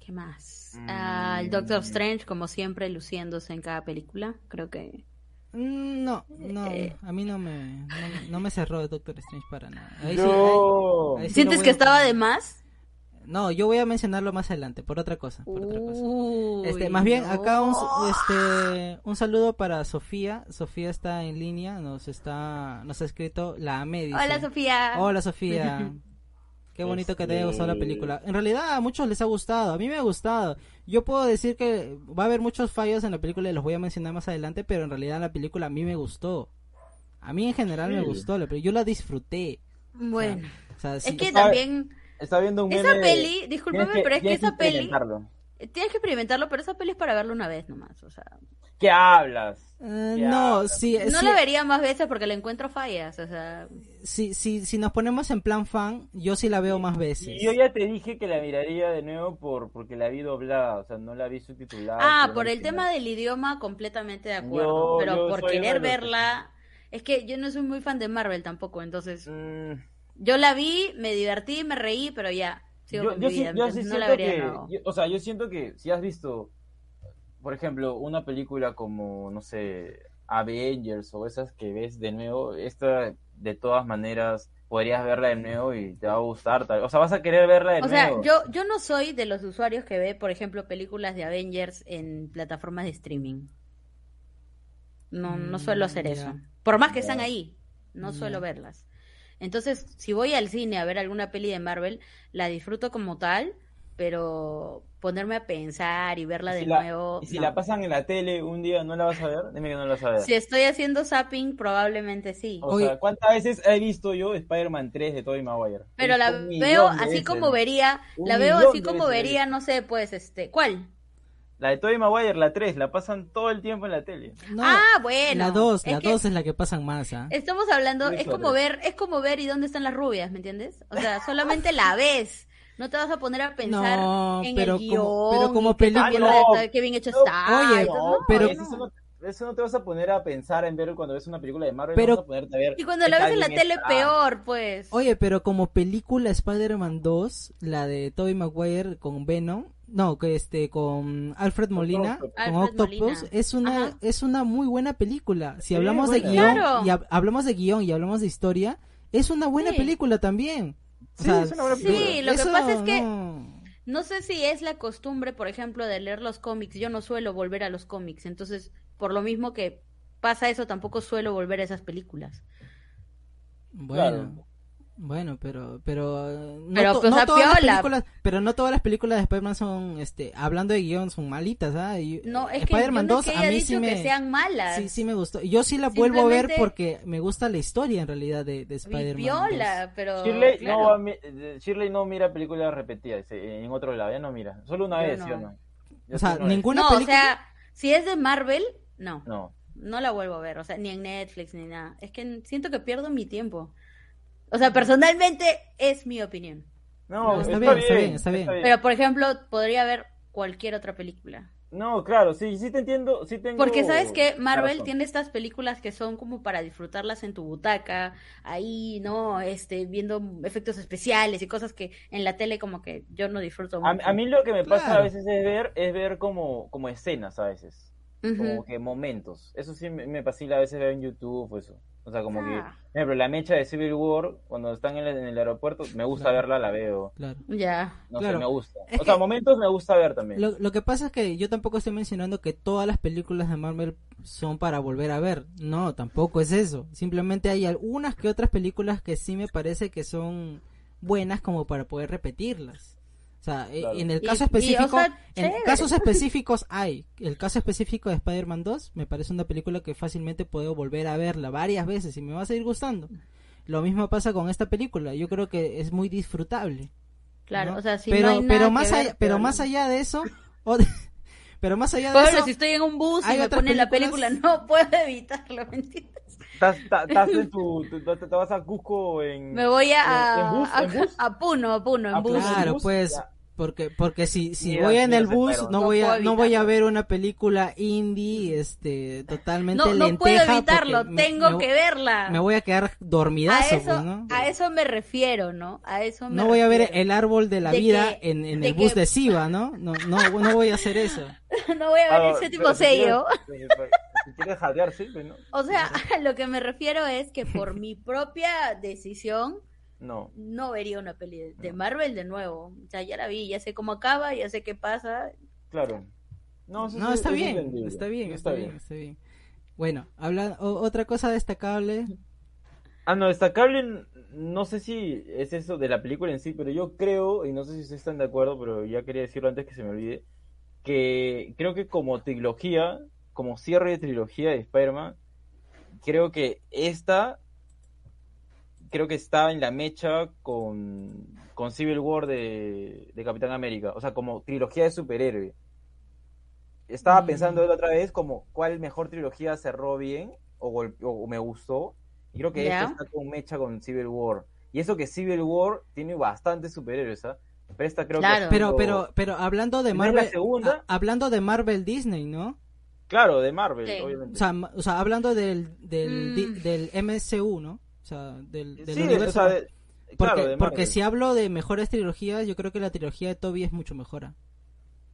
¿Qué más? Mm. Ah, el Doctor Strange, como siempre, luciéndose en cada película. Creo que. Mm, No, no, Eh. a mí no me, no, no me cerró Doctor Strange para nada. Ahí sí- No. ahí- ahí sí lo ¿Sientes que estaba de más? No, yo voy a mencionarlo más adelante, por otra cosa, por otra cosa. Uy, Este, más bien, acá un, este, un saludo para Sofía. Sofía está en línea, nos está, nos ha escrito la dice. Hola, Sofía. Hola, Sofía. <laughs> Qué bonito que te haya gustado la Este- película. En realidad a muchos les ha gustado, a mí me ha gustado. Yo puedo decir que va a haber muchos fallos en la película y los voy a mencionar más adelante, pero en realidad la película a mí me gustó. A mí en general me gustó, la peli- yo la disfruté. Bueno, O sea, sí- es que Está- también. Está viendo un Esa meme peli, discúlpame, pero es que esa peli. Tienes que experimentarlo, pero esa peli es para verla una vez nomás. O sea, ¿Qué hablas? Eh, Ya, no, sí, no sí, la vería más veces porque le encuentro fallas. O sea, si, si, si nos ponemos en plan fan, yo sí la veo más veces. Y yo ya te dije que la miraría de nuevo por porque la vi doblada, o sea, no la vi subtitulada. ah, por el tema del idioma, completamente de acuerdo. Yo- pero yo por querer verla. Es que yo no soy muy fan de Marvel tampoco, entonces. Mm, Yo la vi, me divertí, me reí, pero ya. Sigo yo, con yo mi sí, vida. yo entonces sí no la siento vería de que, nuevo. yo- o sea, yo siento que si has visto, por ejemplo, una película como, no sé, Avengers o esas que ves de nuevo, esta de todas maneras podrías verla de nuevo y te va a gustar, tal- o sea, vas a querer verla de O sea, nuevo. yo, yo no soy de los usuarios que ve, por ejemplo, películas de Avengers en plataformas de streaming. No, no suelo hacer Mm, eso. Por más que Ya. están ahí, no suelo verlas. Entonces, si voy al cine a ver alguna peli de Marvel, la disfruto como tal, pero ponerme a pensar y verla Y de la- nuevo. y si no. la pasan en la tele un día, ¿no la vas a ver? Dime que no la vas a ver. Si estoy haciendo zapping, probablemente sí. O Oye. sea, ¿cuántas veces he visto yo Spider-Man 3 de Tobey Maguire? Pero la veo así veces. como vería, Un la veo así como vería, no sé, pues, este, ¿cuál? La de Tobey Maguire, la 3, la pasan todo el tiempo en la tele. No, ah, bueno. la 2, es la que 2 es la que pasan más, ¿ah? Estamos hablando, Sí, es como claro. ver, es como ver y dónde están las rubias, ¿me entiendes? O sea, solamente la ves. No te vas a poner a pensar No, en pero el como- guion. pero como película- qué bien hecho No, está. oye, no, pero- no. Eso no, eso no te vas a poner a pensar en ver cuando ves una película de Marvel. Pero- no vas a ponerte a ver Y cuando la ves en la tele, está. peor, pues. Oye, pero como película Spider-Man 2, la de Tobey Maguire con Venom, no, que este con Alfred Molina, Octopus. con Alfred Octopus, Molina. es una Ajá. es una muy buena película. Si Sí, hablamos de guion Claro. y hab- hablamos de guion y hablamos de historia, es una buena Sí. película también. O Sí, sea, es una buena Sí, película. lo que pasa es que- no- No sé si es la costumbre, por ejemplo, de leer los cómics. Yo no suelo volver a los cómics. Entonces, por lo mismo que pasa eso, tampoco suelo volver a esas películas. Bueno, Claro. bueno, pero pero eh, no, Pero, to- pues, no todas las películas, pero no todas las películas de Spider-Man son este hablando de guion son malitas, ¿ah? Y- No, es que Spider-Man no 2 es que a mí sí me que sean malas. Sí, sí me gustó. Yo sí la vuelvo a ver porque me gusta la historia en realidad de, de Spider-Man. Piola, pero. Shirley, claro. no, Shirley no mira películas repetidas eh, en otro lado, ya no mira. Solo una Yo vez, no. ¿sí o no? Yo O sea, ninguna No, o película. sea, si es de Marvel, no. No. No la vuelvo a ver, o sea, ni en Netflix ni nada. Es que siento que pierdo mi tiempo. O sea, personalmente es mi opinión. No, No, está está, bien, bien, está bien, está bien. Pero, por ejemplo, podría ver cualquier otra película. No, claro, sí, sí te entiendo, sí tengo... Porque sabes que Marvel razón. tiene estas películas que son como para disfrutarlas en tu butaca, ahí, ¿no? Este, viendo efectos especiales y cosas que en la tele como que yo no disfruto A, mucho. a mí lo que me pasa Claro. a veces es ver, es ver como, como escenas a veces. Como que momentos. Eso sí me, me fascina a veces ver en YouTube o eso. O sea, como que, Ah. por ejemplo, la mecha de Civil War, cuando están en el, en el aeropuerto, me gusta Claro. verla, la veo. Claro. Ya. No Claro. sé, me gusta. Es o sea, momentos me gusta ver también. Lo, lo que pasa es que yo tampoco estoy mencionando que todas las películas de Marvel son para volver a ver. No, tampoco es eso. Simplemente hay algunas que otras películas que sí me parece que son buenas como para poder repetirlas. O sea, e- Claro. en el Y- caso y, o específico, sea, en chévere. casos específicos hay. El caso específico de Spider-Man 2 me parece una película que fácilmente puedo volver a verla varias veces y me va a seguir gustando. Lo mismo pasa con esta película. Yo creo que es muy disfrutable. Claro, ¿no? o sea, si pero no hay nada pero que más ver, allá, <laughs> pero más allá de eso o de- pero más allá de eso si estoy en un bus hay y me ponen la películas- película, no puedo evitarlo, <laughs> ¿me entiendes? Estás, estás en tu, tu- te, te vas a Cusco en... Me voy a, ¿En bus? a, ¿En bus? a Puno, a Puno, en Ah, bus. Claro bus, pues ya. porque porque si si voy en el ese bus no No voy a puedo no voy a evitarlo. ver una película indie este totalmente No, no puedo lenteja evitarlo, me- tengo me- que verla. me voy a quedar a dormidazo eso, pues, ¿no? a eso me refiero, ¿no? A eso me no voy a ver refiero. el árbol de la De vida que- en, en el bus que- de Siva, ¿no? No, no, no voy a hacer eso. <laughs> no voy a ver Ah, el pero séptimo si sello. Si quieres jadear, sí, ¿no? O sea, a <laughs> lo que me refiero es que por mi propia decisión No. no vería una peli de- de Marvel de nuevo. O sea, ya la vi, ya sé cómo acaba, ya sé qué pasa. Claro. No, eso No, sí- está bien, está bien, Eso está bien, está bien. Bueno, habla o- otra cosa destacable. Ah, no, destacable, no sé si es eso de la película en sí, pero yo creo, y no sé si ustedes están de acuerdo, pero ya quería decirlo antes que se me olvide, que creo que como trilogía, como cierre de trilogía de Spider-Man, creo que esta, creo que está en la mecha con, con Civil War de, de Capitán América, o sea, como trilogía de superhéroe. Estaba Mm. pensando la otra vez como cuál mejor trilogía cerró bien o, o me gustó. Y creo que esta está con mecha con Civil War. Y eso que Civil War tiene bastantes superhéroes, ¿ah? Pero esta creo Claro. que... Pero pero pero hablando de ¿No es la Marvel, segunda? a- hablando de Marvel Disney, ¿no? Claro, de Marvel, Sí. obviamente. O sea, o sea, hablando del del, Mm. di- del MCU, ¿no? O sea, del, del sí, universo. o sea, de- porque claro, de porque si hablo de mejores trilogías, yo creo que la trilogía de Toby es mucho mejor. ¿ah?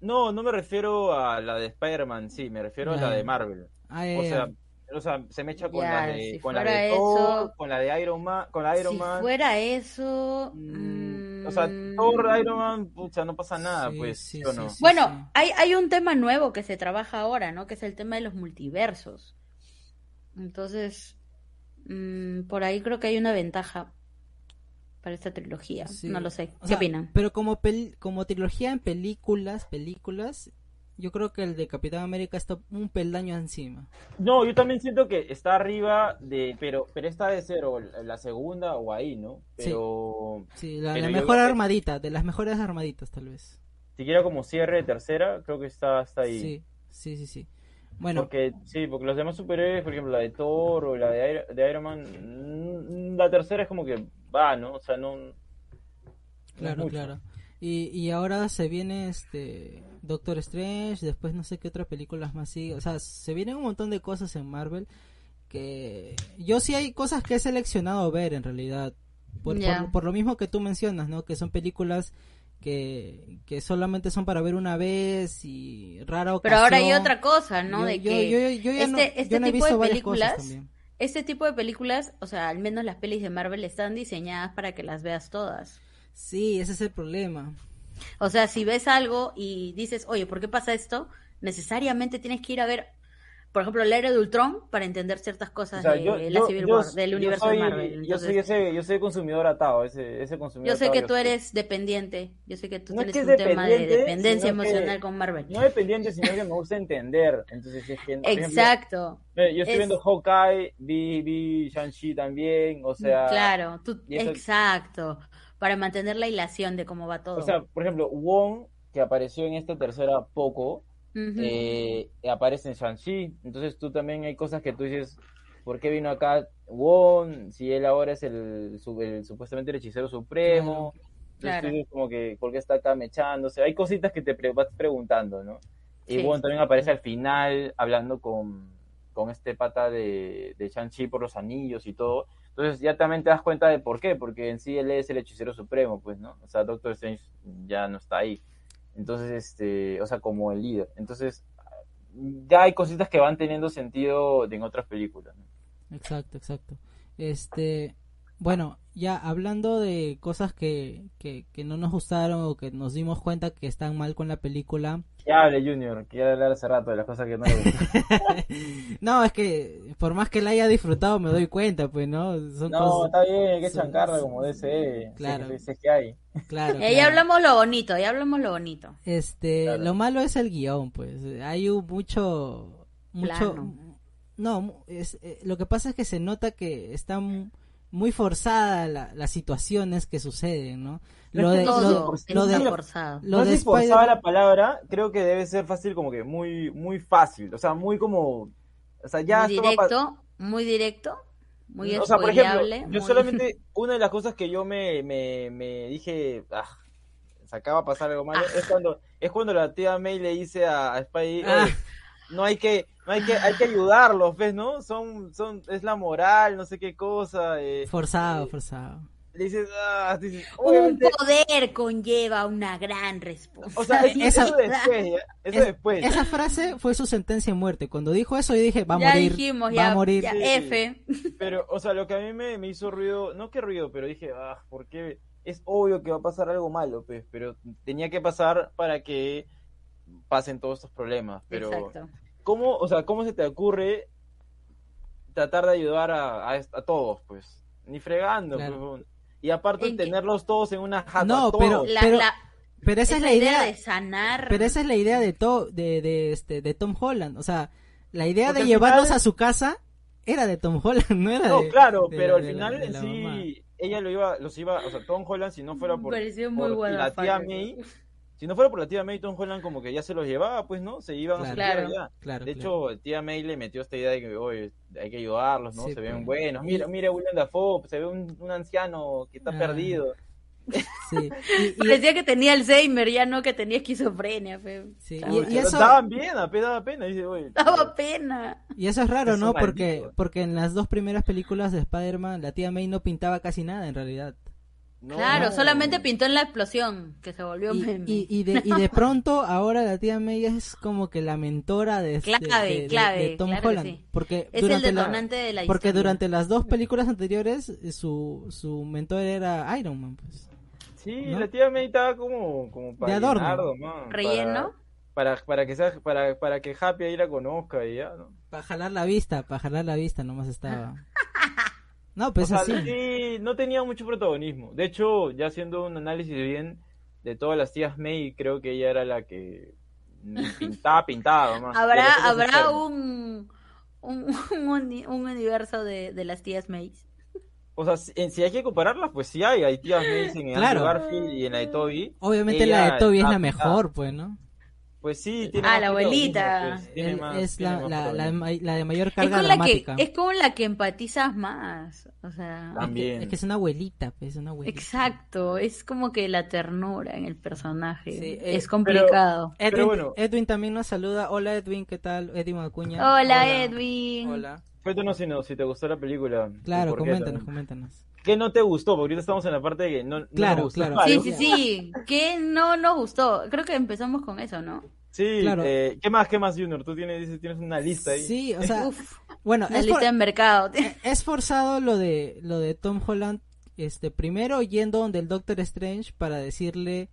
No, no me refiero a la de Spider-Man, sí, me refiero a la de Marvel. Ah, O eh, sea, o sea, se me echa con Ya, la de, si con la de eso- Thor, con la de Iron Man, con la de Iron si Man. fuera eso... Mm, mm, O sea, Thor, Iron Man, pucha, no pasa nada, Sí, pues, sí, ¿sí o sí, no? sí. Bueno, hay, hay un tema nuevo que se trabaja ahora, ¿no? Que es el tema de los multiversos. Entonces, mm, por ahí creo que hay una ventaja para esta trilogía. Sí. No lo sé. o ¿Qué sea, opinan? Pero como pel- como trilogía en películas, películas, yo creo que el de Capitán América está un peldaño encima. No, yo también siento que está arriba de, pero, pero esta debe ser o la segunda o ahí, ¿no? Pero, Sí, la, Pero la mejor armadita, de las mejores armaditas tal vez. siquiera como cierre de tercera, creo que está hasta ahí. Sí, sí, sí, sí. Bueno, Porque, sí, porque los demás superhéroes, por ejemplo, la de Thor o la de, Iron- de Iron Man, la tercera es como que va, ¿no? O sea, no... claro, claro. Y, y ahora se viene este Doctor Strange, después no sé qué otras películas más sigue. O sea, se vienen un montón de cosas en Marvel que yo sí hay cosas que he seleccionado ver en realidad. Por, por, por lo mismo que tú mencionas, ¿no? Que son películas que, que solamente son para ver una vez y rara ocasión. Pero ahora hay otra cosa, ¿no? Yo- de yo- que yo- yo ya no- este, yo no he tipo visto de películas, este tipo de películas, o sea, al menos las pelis de Marvel están diseñadas para que las veas todas. Sí, ese es el problema. O sea, si ves algo y dices, oye, ¿por qué pasa esto? Necesariamente tienes que ir a ver, por ejemplo, el era de Ultron para entender ciertas cosas O sea, de yo, la Civil yo- War, del yo universo soy, de Marvel. Yo soy ese, yo soy consumidor atado, ese, ese consumidor yo sé atado que yo tú soy. eres dependiente, yo sé que tú No es tienes que un tema de dependencia emocional con Marvel. No dependiente, sino que me gusta entender. Entonces, es que, ejemplo, Exacto. yo estoy Es- viendo Hawkeye, vi, vi Shang-Chi también, o sea... claro, tú, y eso- exacto. Para mantener la hilación de cómo va todo. O sea, por ejemplo, Wong, que apareció en esta tercera poco, eh, aparece en Shang-Chi. Entonces tú también hay cosas que tú dices, ¿por qué vino acá Wong? Si él ahora es el, su- el- supuestamente el hechicero supremo. Entonces Claro. como que, ¿por qué está acá mechándose? Hay cositas que te pre- vas preguntando, ¿no? Y Sí. Wong también aparece al final hablando con, con este pata de, de Shang-Chi por los anillos y todo. Entonces ya también te das cuenta de por qué, porque en sí él es el hechicero supremo, pues, ¿no? O sea, Doctor Strange ya no está ahí. Entonces, este, o sea, como el líder. Entonces, ya hay cositas que van teniendo sentido en otras películas. ¿no? Exacto, exacto. Este, bueno, ya hablando de cosas que, que, que no nos gustaron o que nos dimos cuenta que están mal con la película. Que hable Junior, quiero hablar hace rato de las cosas que no le gustan. <laughs> no, es que por más que la haya disfrutado me doy cuenta, pues, ¿no? Son No, cosas- está bien, hay que chancarla como DC. Claro. <laughs> Sé que- sé que hay. Claro, Y ahí claro. hablamos lo bonito, ya hablamos lo bonito. Este, Claro. lo malo es el guion, pues. Hay un mucho, mucho, Plano. no, mu- es, eh, lo que pasa es que se nota que están muy forzada la- las situaciones que suceden, ¿no? Lo de, Todo lo, está lo de, forzado. lo no de forzada la palabra, creo que debe ser fácil, como que muy, muy fácil. O sea, muy como. O sea, ya muy directo, muy directo, muy o sea, por ejemplo, spoileable, yo muy- solamente, <laughs> una de las cosas que yo me, me, me dije, ah, se acaba de pasar algo malo, es cuando, es cuando la tía May le dice a, a Spidey, Ah. "Oye, no hay que, hay que, hay que ayudarlos, ¿ves, no? Son, son, es la moral, no sé qué cosa, eh, forzado, eh, forzado. dices, ah, dices, Un poder conlleva una gran respuesta. o sea, eso, <laughs> Esa- eso después, eso Es- después. Esa frase fue su sentencia de muerte. Cuando dijo eso, yo dije, va a ya morir, dijimos, va ya, a morir. ya, Sí. F. Pero, o sea, lo que a mí me, me hizo ruido, no que ruido, pero dije, ah, ¿por qué? Es obvio que va a pasar algo malo, pues, pero tenía que pasar para que pasen todos estos problemas. Pero, Exacto. ¿Cómo, o sea, cómo se te ocurre tratar de ayudar a, a, todos, pues? Ni fregando, Claro. pues, Y aparte En que- tenerlos todos en una jata. No, todos. pero- La, la- Pero esa es la idea, de sanar. pero esa es la idea de, to- de, de, este, de Tom Holland. O sea, la idea Porque de llevarlos final- a su casa era de Tom Holland, no era No, de... claro, de pero al de la- final de la mamá. sí, ella lo iba, los iba, o sea, Tom Holland, si no fuera por, pareció muy por buena la tía May, si no fuera por la tía May, Tom Holland como que ya se los llevaba, pues, ¿no? Se iban a su Claro. ya. Claro, De claro. hecho, tía May le metió esta idea de que, oye, hay que ayudarlos, ¿no? Sí, se ven pues. buenos. Y- Mira, mira William Dafoe, se ve un, un anciano que está Ah. perdido. Sí. Y, y- Parecía que tenía Alzheimer, ya no que tenía esquizofrenia. fe. sí, Chao. y- y Pero eso, daban bien, apenas daba pena. Dice, oye, Daba pena. y eso es raro, ¿no? Porque, porque en las dos primeras películas de Spider-Man, la tía May no pintaba casi nada en realidad. No. Claro, solamente pintó en la explosión, que se volvió Y, meme. y, y de, <laughs> y de pronto ahora la tía May es como que la mentora de, de- Clave, de- de- clave, de Tom claro Holland. sí. Porque es el durante la- detonante de la Porque historia. durante las dos películas anteriores eh, su, su mentor era Iron Man, pues. Sí, ¿no? la tía May estaba como, como para De adorno. nomás, ¿Relleno? Para, para, para que sea, para, para que Happy ahí la conozca y ya, ¿no? Para jalar la vista, para jalar la vista nomás estaba. <laughs> No, pues o sea, así. sí, no tenía mucho protagonismo. De hecho, ya haciendo un análisis bien de todas las tías May, creo que ella era la que pintaba, <laughs> pintaba más. Habrá, habrá un, un, un, un universo de, de las tías May. O sea, si, si hay que compararlas, pues sí hay. Hay tías Mason en Claro. Andrew Garfield y en la de Toby. Obviamente Ella la de Toby es la pintada. mejor, pues, ¿no? Pues sí, tiene Ah, la abuelita. pues, tiene Es- más- es tiene la, la, la, de la mayor Es carga con, la que, dramática. es con la que empatizas más. O sea, También. Es que es una abuelita, pues, una abuelita. exacto. Es como que la ternura en el personaje. Sí, eh, es complicado. Edwin, Pero bueno. Edwin también nos saluda. Hola Edwin, ¿qué tal? Edwin Acuña. Hola, Edwin. Hola. Cuéntanos si, no, si te gustó la película. Claro, coméntanos, coméntanos. ¿Qué no te gustó? Porque ahorita estamos en la parte de que no, no Claro, nos gustó claro. Sí, sí, sí. Que no nos gustó. Creo que empezamos con eso, ¿no? Sí, Claro. eh, ¿qué más, qué más, Junior? Tú tienes, dices, tienes una lista ahí. Sí, o <laughs> sea, Uf, bueno, la es, lista for- de mercado. <laughs> es forzado lo de lo de Tom Holland, este, primero yendo donde el Doctor Strange para decirle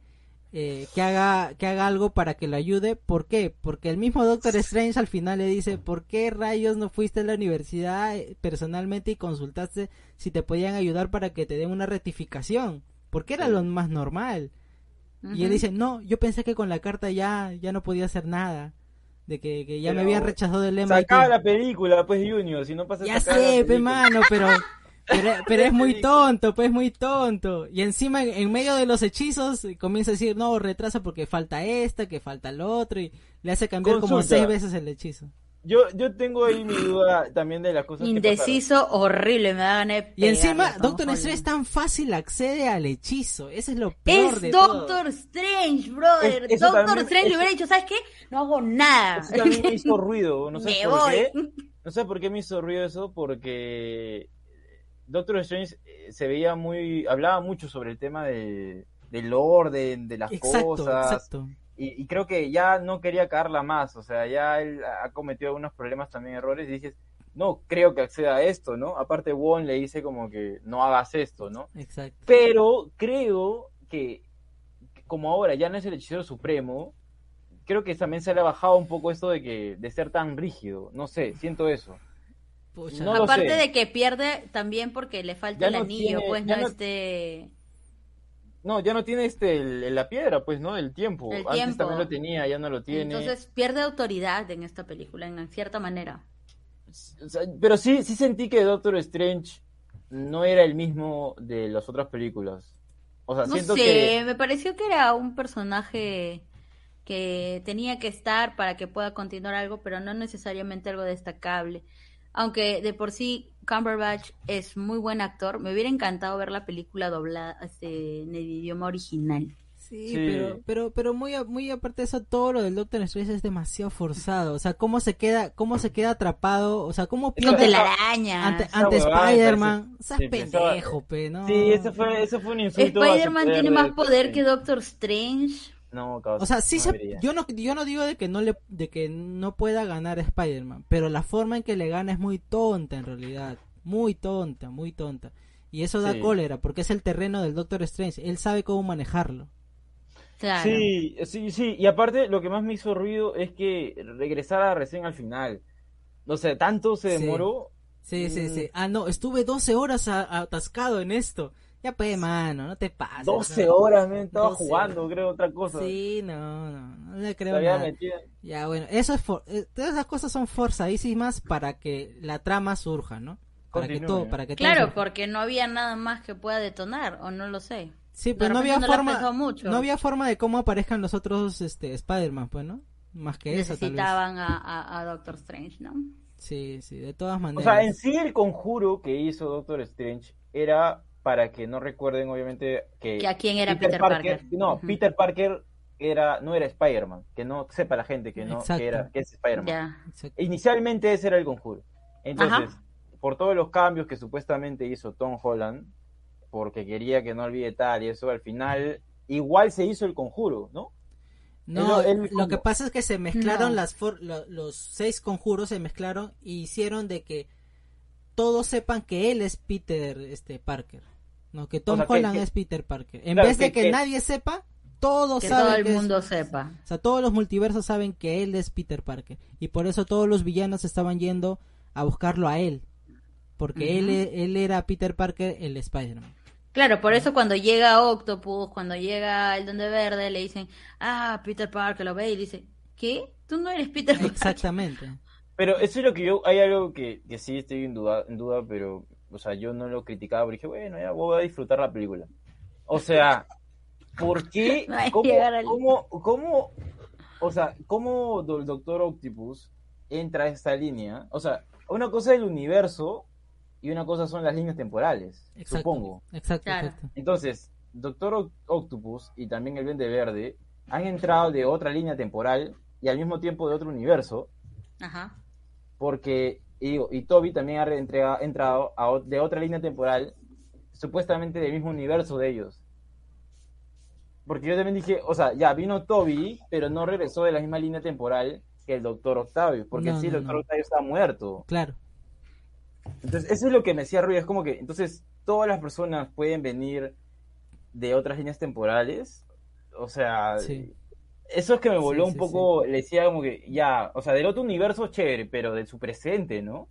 eh, que haga que haga algo para que lo ayude. ¿Por qué? Porque el mismo Doctor Strange al final le dice, ¿por qué rayos no fuiste a la universidad eh, personalmente y consultaste si te podían ayudar para que te den una rectificación? Porque era lo más normal. Y él dice, no, yo pensé que con la carta ya, ya no podía hacer nada. De que, que ya me habían rechazado el MIT. Sacaba la película, pues, Junior, si no pasa Ya sé, pe mano, pero, <laughs> pero, pero es muy tonto, pues muy tonto. Y encima en, medio de los hechizos comienza a decir, no, retrasa porque falta esta, que falta lo otro, y le hace cambiar como seis veces el hechizo. Yo, yo tengo ahí mi duda también de las cosas que Indeciso, horrible, me da ganas Y encima, Doctor Strange es tan fácil accede al hechizo. Eso es lo peor Es de todo. Doctor Strange, brother. Es- Doctor también- Strange le hubiera dicho, ¿sabes qué? No hago nada. Eso también me hizo ruido, no <laughs> sé Me por voy. qué. <laughs> No sé por qué me hizo ruido eso, porque Doctor Strange eh, se veía muy, hablaba mucho sobre el tema de, del orden, de las Exacto, cosas, exacto. y, y creo que ya no quería caerla más, o sea, ya él ha cometido algunos problemas también, errores, y dices, no creo que acceda a esto, ¿no? Aparte Wong le dice como que no hagas esto, ¿no? Exacto. Pero creo que como ahora ya no es el hechicero supremo, creo que también se le ha bajado un poco esto de que de ser tan rígido, no sé, siento eso. Pucha. No lo Aparte sé. de que pierde también porque le falta Ya el no anillo, tiene- pues ya no, no- este... No, ya no tiene este el- la piedra, pues, ¿no? El tiempo. El Antes tiempo. también lo tenía, ya no lo tiene. Entonces pierde autoridad en esta película, en cierta manera. O sea, pero sí, sí sentí que Doctor Strange no era el mismo de las otras películas. O sea, No siento sé, que me pareció que era un personaje que tenía que estar para que pueda continuar algo, pero no necesariamente algo destacable. Aunque de por sí Cumberbatch es muy buen actor, me hubiera encantado ver la película doblada este, en el idioma original. Sí, Sí. pero, pero, pero muy, a- muy aparte de eso, todo lo del Doctor Strange es demasiado forzado. O sea, cómo se queda, cómo se queda atrapado, o sea, cómo pierde telarañas. ante, Esa ante me Spider-Man. Sí, pendejo, pe, no. sí, ese fue, ese fue un insulto. Spider-Man tiene más de- poder que Doctor Strange. No, causa, O sea, sí no se, yo no, yo no digo de que no le, de que no pueda ganar a Spider-Man, pero la forma en que le gana es muy tonta en realidad, muy tonta, muy tonta. Y eso da Sí. cólera, porque es el terreno del Doctor Strange, él sabe cómo manejarlo. Claro. Sí, sí, sí. Y aparte, lo que más me hizo ruido es que regresara recién al final. No sé, tanto se Sí. demoró. Sí, sí, Mm. sí. Ah, no, estuve 12 horas a- atascado en esto. Ya pues, mano, no te pases. 12 ¿no? horas, me estaba 12 jugando, creo, otra cosa. Sí, no, no, no le creo nada. metido- Ya, bueno, eso es for- eh, todas esas cosas son forzadísimas para que la trama surja, ¿no? Para que todo, para que todo Claro, porque no había nada más que pueda detonar, o no lo sé. Sí, pues no había no forma, mucho. no había forma de cómo aparezcan los otros, este, Spider-Man, pues, ¿no? Más que eso, tal vez. Necesitaban a, a, a Doctor Strange, ¿no? Sí, sí, de todas O maneras. sea, en sí el conjuro que hizo Doctor Strange era para que no recuerden, obviamente, que... Que a quién era Peter Parker. No. Peter Parker era, no era Spider-Man. Que no sepa la gente que no que era, que es Spider-Man. Inicialmente ese era el conjuro. Entonces, Ajá. por todos los cambios que supuestamente hizo Tom Holland, porque quería que no olvide tal y eso, al final igual se hizo el conjuro, ¿no? No, Él- él lo que pasa es que se mezclaron No. las for- lo- los seis conjuros se mezclaron y hicieron de que todos sepan que él es Peter este Parker, no que Tom sea, Holland que- es Peter Parker. En Claro, vez de que- que, que- nadie sepa, todos Que saben todo el que es- mundo sepa. o sea, todos los multiversos saben que él es Peter Parker y por eso todos los villanos estaban yendo a buscarlo a él, porque él, e- él era Peter Parker, el Spider-Man. Claro, por eso cuando llega Octopus, cuando llega el Donde Verde, le dicen, ah, Peter Parker lo ve y dice, ¿qué? Tú no eres Peter Parker. Exactamente. Pero eso es lo que yo, hay algo que, que sí estoy en duda, en duda, pero o sea, yo no lo criticaba, pero dije, bueno, ya voy a disfrutar la película. O sea, ¿por qué? <laughs> No ¿Cómo, al- cómo, cómo- o sea, cómo el Doctor Octopus entra a esta línea? O sea, una cosa es el universo y una cosa son las líneas temporales, Exacto. supongo. Exacto, Claro. exacto. Entonces, Doctor Oc- Octopus y también el Vende Verde han entrado de otra línea temporal y al mismo tiempo de otro universo, Ajá. porque, y, y Toby también ha entrado a de otra línea temporal, supuestamente del mismo universo de ellos. Porque yo también dije, o sea, ya vino Toby, pero no regresó de la misma línea temporal que el Doctor Octavio, porque No, sí, el no, Doctor no. Octavio está muerto. Claro. Entonces, eso es lo que me hacía ruido. Es como que, entonces, todas las personas pueden venir de otras líneas temporales. O sea, Sí. Eso es que me voló Sí, un sí, poco. Le decía como que, ya, o sea, del otro universo, chévere, pero de su presente, ¿no?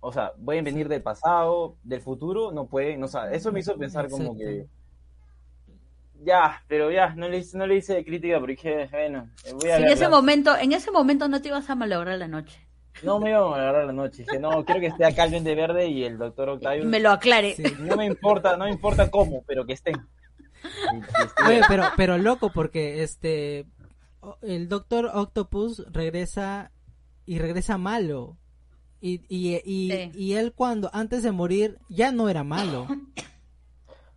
O sea, pueden venir del pasado, del futuro, no pueden. O sea, eso me hizo pensar como que. Ya, pero ya, no le hice, no le hice crítica porque dije, bueno, voy a en ese momento, en ese momento no te ibas a malograr la noche. No me iba a agarrar la noche. Dije, no, quiero que esté acá el de verde y el doctor Octavio. Me lo aclare. Sí. No me importa, no me importa cómo, pero que estén. Estén. Oye, pero, pero loco, porque este el Doctor Octopus regresa y regresa malo. Y, y, y, Sí. y él cuando, antes de morir, ya no era malo.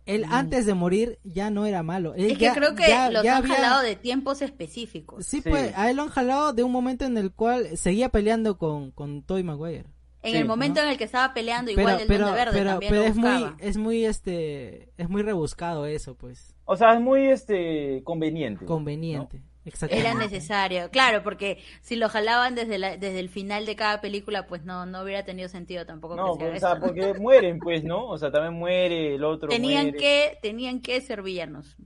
Él antes de morir ya no era malo. Él Es que ya- creo que ya- los ya han había- jalado de tiempos específicos. Sí, Sí. pues, a él lo han jalado de un momento en el cual seguía peleando con, con Tobey Maguire. En Sí, el momento ¿no? en el que estaba peleando, Pero, igual del pero, Duende Verde pero, también pero lo es muy, es muy, este, es muy rebuscado eso, pues, O sea, es muy este conveniente. conveniente. Exactamente. Era necesario, claro, porque si lo jalaban desde, la- desde el final de cada película, pues no, no hubiera tenido sentido tampoco No, haga o sea, eso. porque mueren, pues, ¿no? O sea, también muere el otro. Tenían muere. que, tenían que ser villanos.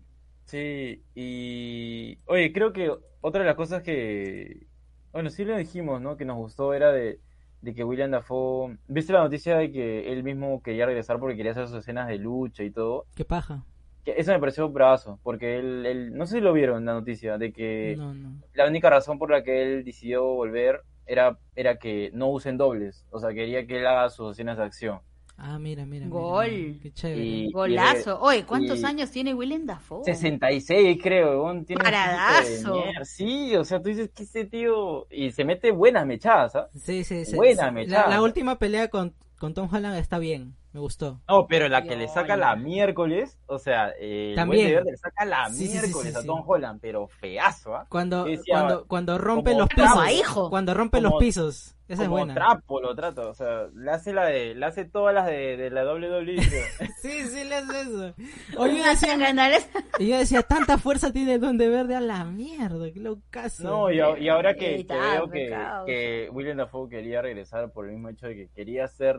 Sí, y. Oye, creo que otra de las cosas que. Bueno, sí lo dijimos, ¿no? Que nos gustó era de, de que William Dafoe. ¿Viste la noticia de que él mismo quería regresar porque quería hacer sus escenas de lucha y todo? Qué paja. Que eso me pareció bravazo, porque él, él- no sé si lo vieron la noticia, de que No, no. la única razón por la que él decidió volver era, era que no usen dobles, o sea, quería que él haga sus escenas de acción. Ah, mira, mira. Gol. mira, Qué chévere. Y- Golazo. Oye, ¿cuántos y- años tiene Willem Dafoe? 66, creo, weón, tiene un Paradazo. Sí, o sea, tú dices que ese tío... Y se mete buenas mechadas, ¿ah? Sí, sí, sí. Buena sí. mechada. La, la última pelea con, con Tom Holland está bien. Me gustó. No, pero la que le saca la miércoles, o sea, eh, el También. Le saca la Sí, sí, sí, miércoles sí, a. Tom Holland, pero feazo, ¿ah? Cuando, decía, cuando, cuando rompe como los pisos. hijo. Cuando rompe Como- los pisos. Esa es Como buena. trapo lo trata, o sea, le hace la de, le hace todas las de, de la WWE. <laughs> Sí, sí, le hace eso. <laughs> Oye, yo Me hacían decía, y yo decía, tanta fuerza tiene el Duende Verde a la mierda. Qué locazo. No, y, a- y ahora que, que veo que, que William Dafoe quería regresar por el mismo hecho de que quería hacer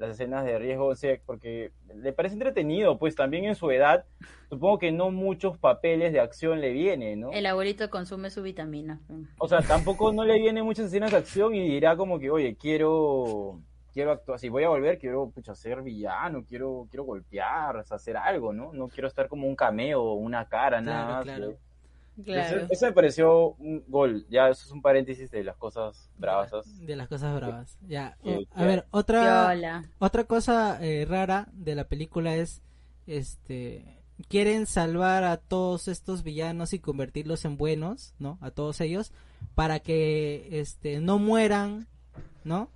las escenas de riesgo, o sea, porque le parece entretenido, pues también en su edad, supongo que no muchos papeles de acción le vienen, ¿no? El abuelito consume su vitamina. O sea, tampoco no le vienen muchas escenas de acción y dirá como que, oye, quiero quiero actuar, si voy a volver, quiero pucha, ser villano, quiero quiero golpear, o sea, hacer algo, ¿no? No quiero estar como un cameo, una cara, nada Claro, más. claro. ¿no? Claro. Eso, eso me pareció un gol. Ya, eso es un paréntesis de las cosas bravas. De las cosas bravas. Ya. Sí, O- a ver, otra, Viola. otra cosa eh, rara de la película es, este, quieren salvar a todos estos villanos y convertirlos en buenos, ¿no? A todos ellos, para que, este, no mueran, ¿no?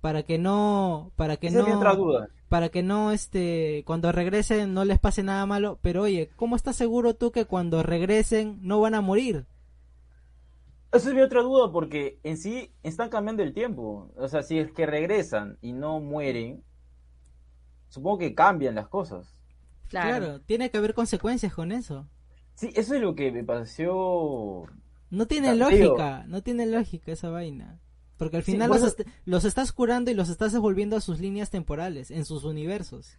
Para que no, para que Esa es no, otra duda. Para que no, este, cuando regresen no les pase nada malo. Pero oye, ¿cómo estás seguro tú que cuando regresen no van a morir? Esa es mi otra duda porque en sí están cambiando el tiempo. O sea, si es que regresan y no mueren, supongo que cambian las cosas. Claro. claro tiene que haber consecuencias con eso. Sí, eso es lo que me pareció No tiene lógica, no tiene lógica esa vaina. Porque al Sí, final bueno- los, est- los estás curando y los estás devolviendo a sus líneas temporales, en sus universos.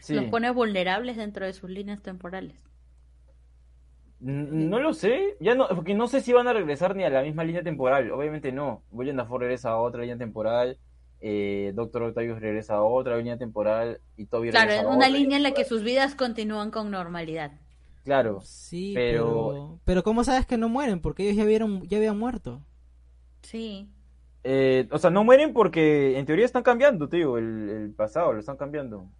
Sí. Los pone vulnerables dentro de sus líneas temporales. No lo sé, ya no, porque no sé si van a regresar ni a la misma línea temporal, obviamente no. William Dafoe regresa a otra línea temporal, eh, Doctor Octavius regresa a otra línea temporal y Toby Claro, regresa en a una otra línea en la que sus vidas continúan con normalidad. Claro, Sí, Pero- pero... pero ¿cómo sabes que no mueren? Porque ellos ya vieron ya habían muerto. Sí. Eh, o sea, no mueren porque en teoría están cambiando, tío, el, el pasado, lo están cambiando.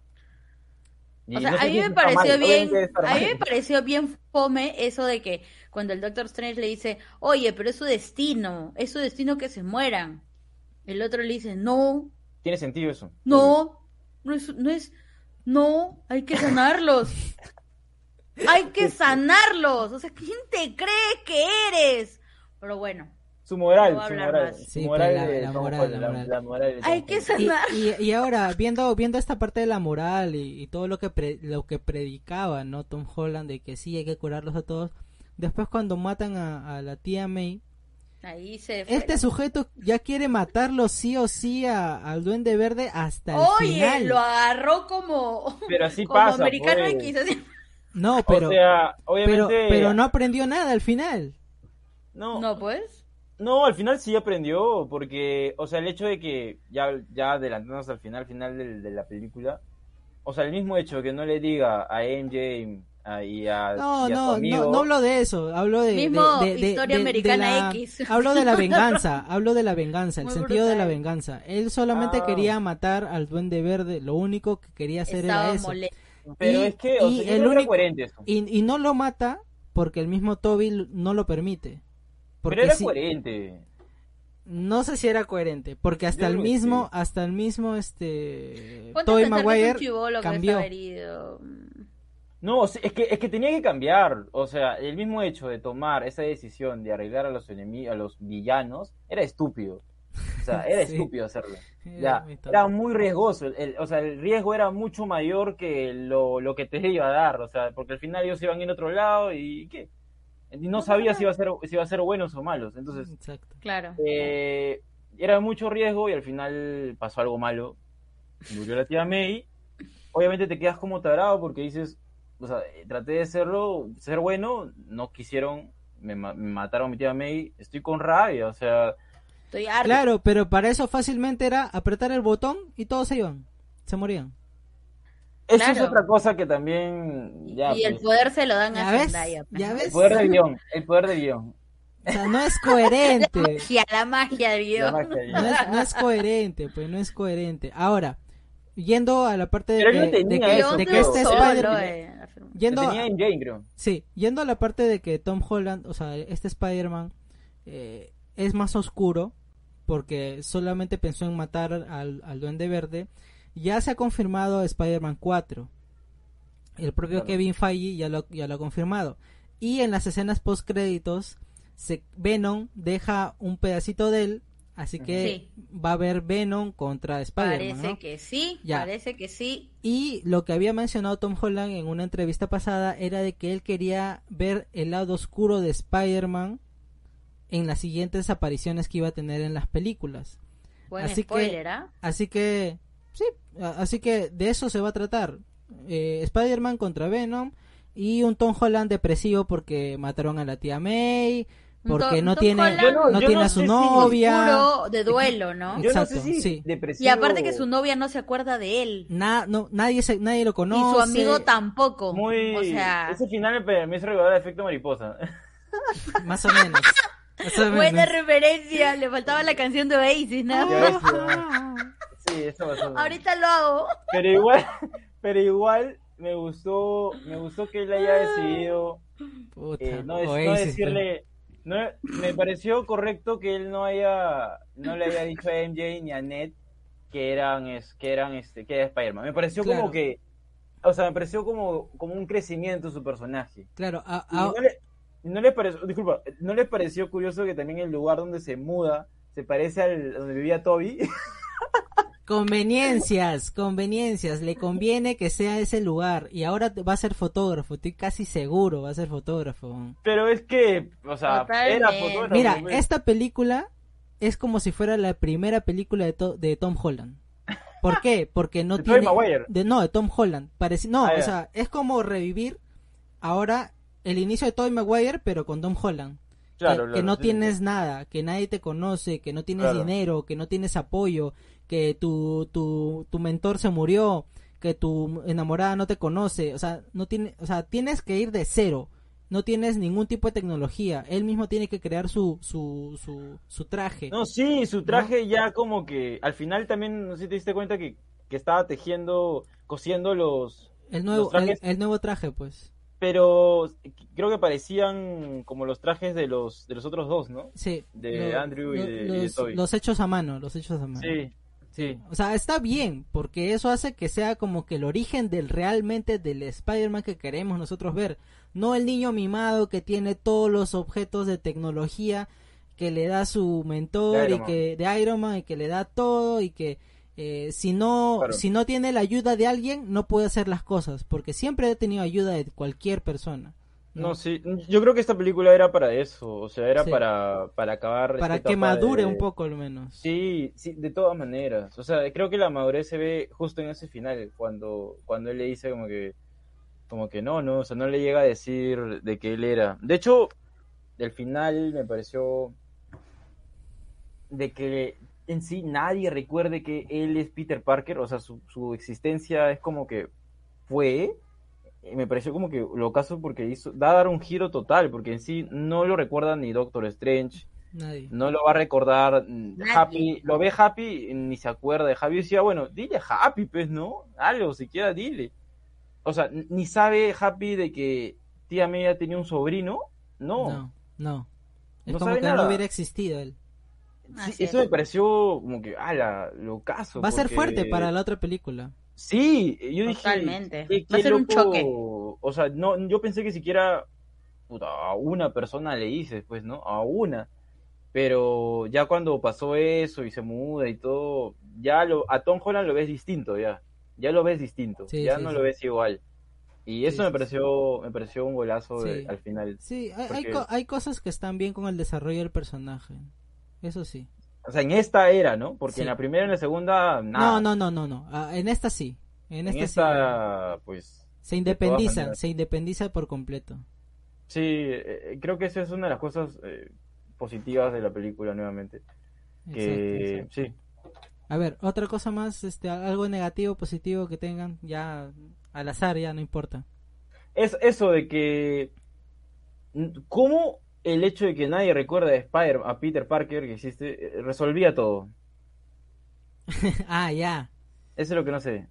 Y O sea, no sé a mí si me pareció mal, bien, a mí me pareció bien fome eso de que cuando el Doctor Strange le dice, oye, pero es su destino, es su destino que se mueran. El otro le dice, no, Tiene sentido eso. no, no es, no es, no, hay que sanarlos. Hay que <laughs> sanarlos. O sea, ¿quién te cree que eres? Pero bueno, Su moral, No su moral. Su Sí, moral la- de la Tom moral, la moral. la moral de hay que. Y, sanar. y, y ahora, viendo, viendo esta parte de la moral y, y todo lo que, pre- lo que predicaba, ¿no? Tom Holland, de que sí hay que curarlos a todos. Después cuando matan a, a la tía May, Ahí se fue este la- sujeto ya quiere matarlo sí o sí a- al Duende Verde hasta el Oye, final. lo agarró como, <laughs> Pero así como pasa, americano pues. X. así. No, pero, o sea, pero, obviamente. pero no aprendió nada al final. no, No, pues. No, al final sí aprendió, porque, o sea, el hecho de que, ya, ya adelantándonos al final, final del- de, la película, o sea, el mismo hecho de que no le diga a MJ a- y a, No, y a su no, amigo, no, no hablo de eso, hablo de, Mismo de- de- de- historia de- de americana la- X. <laughs> Hablo de la venganza, <laughs> hablo de la venganza, el Muy sentido de la venganza. Él solamente Ah. quería matar al Duende Verde, lo único que quería hacer Estaba era eso. molesto. pero y- es que, o y sea, el único- coherente eso. Y, y no lo mata porque el mismo Toby no lo permite. Porque Pero era si- coherente. no sé si era coherente, porque hasta Yo el mismo, sí. hasta el mismo este Tobey Maguire cambió. No, sí, es que, es que tenía que cambiar. O sea, el mismo hecho de tomar esa decisión de arreglar a los enemigos, a los villanos, era estúpido. O sea, era <laughs> Sí. estúpido hacerlo. Era Ya, era muy riesgoso. el- el- o sea, el riesgo era mucho mayor que lo, lo que te iba a dar. O sea, porque al final ellos iban a ir a otro lado y ¿qué? Y no sabía si iba a ser, si iba a ser buenos o malos. Entonces, Exacto. Claro. eh, era mucho riesgo y al final pasó algo malo. Murió la tía May. Obviamente te quedas como tarado porque dices, o sea, eh, traté de serlo, ser bueno, no quisieron, me, ma- me mataron a mi tía May, estoy con rabia, o sea, Estoy. Claro, pero para eso fácilmente era apretar el botón y todos se iban, se morían. Eso es Claro. otra cosa que también, ya, y el pues, poder se lo dan ¿Ya a ves? Zendaya. pues, ¿Ya ¿no? ves? el poder de <laughs> guion, el poder de guion. O sea, no es coherente. <laughs> Magia, la magia La guion. magia No guion. es, no es coherente, pues no es coherente. Ahora, yendo a la parte de que, no de que- eso, de que este Solo, Spider eh, yendo a- en Jane, creo. sí, yendo a la parte de que Tom Holland, o sea, este Spider-Man eh, es más oscuro porque solamente pensó en matar al, al Duende Verde. Ya se ha confirmado Spider-Man 4. El propio Claro. Kevin Feige ya lo, ya lo ha confirmado. Y en las escenas post créditos, se, Venom deja un pedacito de él, así que va a haber Venom contra Spider-Man. Parece ¿no? que sí, Ya. parece que sí. Y lo que había mencionado Tom Holland en una entrevista pasada era de que él quería ver el lado oscuro de Spider-Man en las siguientes apariciones que iba a tener en las películas. Buen Así que- spoiler, ¿ah? Así que, sí, así que de eso se va a tratar. Eh, Spider-Man contra Venom y un Tom Holland depresivo porque mataron a la tía May, porque Tom- no Tom tiene, Holland no- no tiene no a su si novia. Oscuro de duelo, ¿no? Yo no Exacto, sé si sí. depresivo... Y aparte que su novia no se acuerda de él. Na- no, nadie, se, nadie lo Y conoce. su amigo tampoco. Muy... O sea, Ese final me, me hizo recordar el efecto mariposa. <laughs> Más o menos. Buena referencia. Le faltaba la canción de Oasis, ¿no? Sí, eso pasó. Ahorita lo hago. Pero igual, <laughs> pero igual me gustó, me gustó que él haya decidido Puta, eh, no, es- no Oasis, decirle, no, me pareció correcto que él no haya, no le haya dicho a MJ ni a Ned que eran, es, que eran, este, que era Spider-Man. Me pareció Claro. como que, o sea, me pareció como, como un crecimiento su personaje. Claro, a- Y a- no, le, no les pareció, disculpa, ¿no les pareció curioso que también el lugar donde se muda se parece al donde vivía Toby? <laughs> conveniencias, conveniencias. Le conviene que sea ese lugar. Y ahora va a ser fotógrafo, estoy casi seguro va a ser fotógrafo. Pero es que, o sea, Totalmente. era fotógrafo. Mira, esta película es como si fuera la primera película de, To- de Tom Holland. ¿Por qué? Porque no <laughs> De Tobey tiene... Maguire. De, no, de Tom Holland. Parece, no, Ah, o sea, es como revivir ahora el inicio de Tobey Maguire, pero con Tom Holland. Claro, que, que claro, no sí, tienes sí. nada, que nadie te conoce, que no tienes Claro. dinero, que no tienes apoyo, que tu, tu, tu mentor se murió, que tu enamorada no te conoce, o sea, no tiene, o sea, tienes que ir de cero. no tienes ningún tipo de tecnología. Él mismo tiene que crear su, su, su, su traje. No, sí, su traje ya como que al final también, no sé si te diste cuenta que, que estaba tejiendo, cosiendo los... El nuevo, los el, el nuevo traje, pues. Pero creo que parecían como los trajes de los de los otros dos, ¿no? Sí. De lo- Andrew y lo- de, y de los, Toby. los hechos a mano, los hechos a mano. Sí, sí. O sea, está bien, porque eso hace que sea como que el origen del realmente del Spider-Man que queremos nosotros ver. No el niño mimado que tiene todos los objetos de tecnología que le da su mentor De y que de Iron Man y que le da todo y que eh, si no Claro. si no tiene la ayuda de alguien no puede hacer las cosas porque siempre ha tenido ayuda de cualquier persona. No, sí. Yo creo que esta película era para eso. O sea, era Sí. para, para acabar. Para que madure de- un poco al menos. Sí, sí, de todas maneras. O sea, creo que la madurez se ve justo en ese final, cuando, cuando él le dice como que, como que no, no, o sea, no le llega a decir de que él era. De hecho, el final me pareció de que en sí nadie recuerde que él es Peter Parker, o sea, su, su existencia es como que fue. Y Me pareció como que lo caso porque hizo, da a dar un giro total, porque en sí no lo recuerda ni Doctor Strange, Nadie. no lo va a recordar mm, Nadie. Happy, lo ve Happy y ni se acuerda de Happy. Decía, bueno, dile Happy, pues, ¿no? Algo, siquiera dile. O sea, ni sabe Happy de que tía Media tenía un sobrino, no. No, no. Es No como sabe que no hubiera existido él. Sí, eso es. me pareció como que, ala, lo caso. Va a ser fuerte para la otra película. Sí, yo dije. Totalmente. qué- Va a ser un choque. O sea, no, yo pensé que siquiera puta, a una persona le dices, pues, ¿no? A una. Pero ya cuando pasó eso y se muda y todo, ya lo, a Tom Holland lo ves distinto, ya. Ya lo ves distinto. Sí, ya sí, no sí. lo ves igual. Y eso Sí, me sí, pareció, me pareció un golazo de- al final. Sí, hay, hay, co- hay cosas que están bien con el desarrollo del personaje. Eso sí. O sea, en esta era, ¿no? Porque Sí. en la primera y en la segunda, nada. No, no, no, no, no. Ah, en esta sí. En En esta, esta, pues, sí. Se de independiza, se independiza por completo. Sí, eh, creo que esa es una de las cosas eh, positivas de la película nuevamente. Que Exacto, sí. A ver, otra cosa más, este, algo negativo, positivo que tengan, ya al azar, ya no importa. es eso de que cómo el hecho de que nadie recuerda a Spider a Peter Parker que existe eh, resolvía todo. <laughs> ah, ya. Eso es lo que no sé.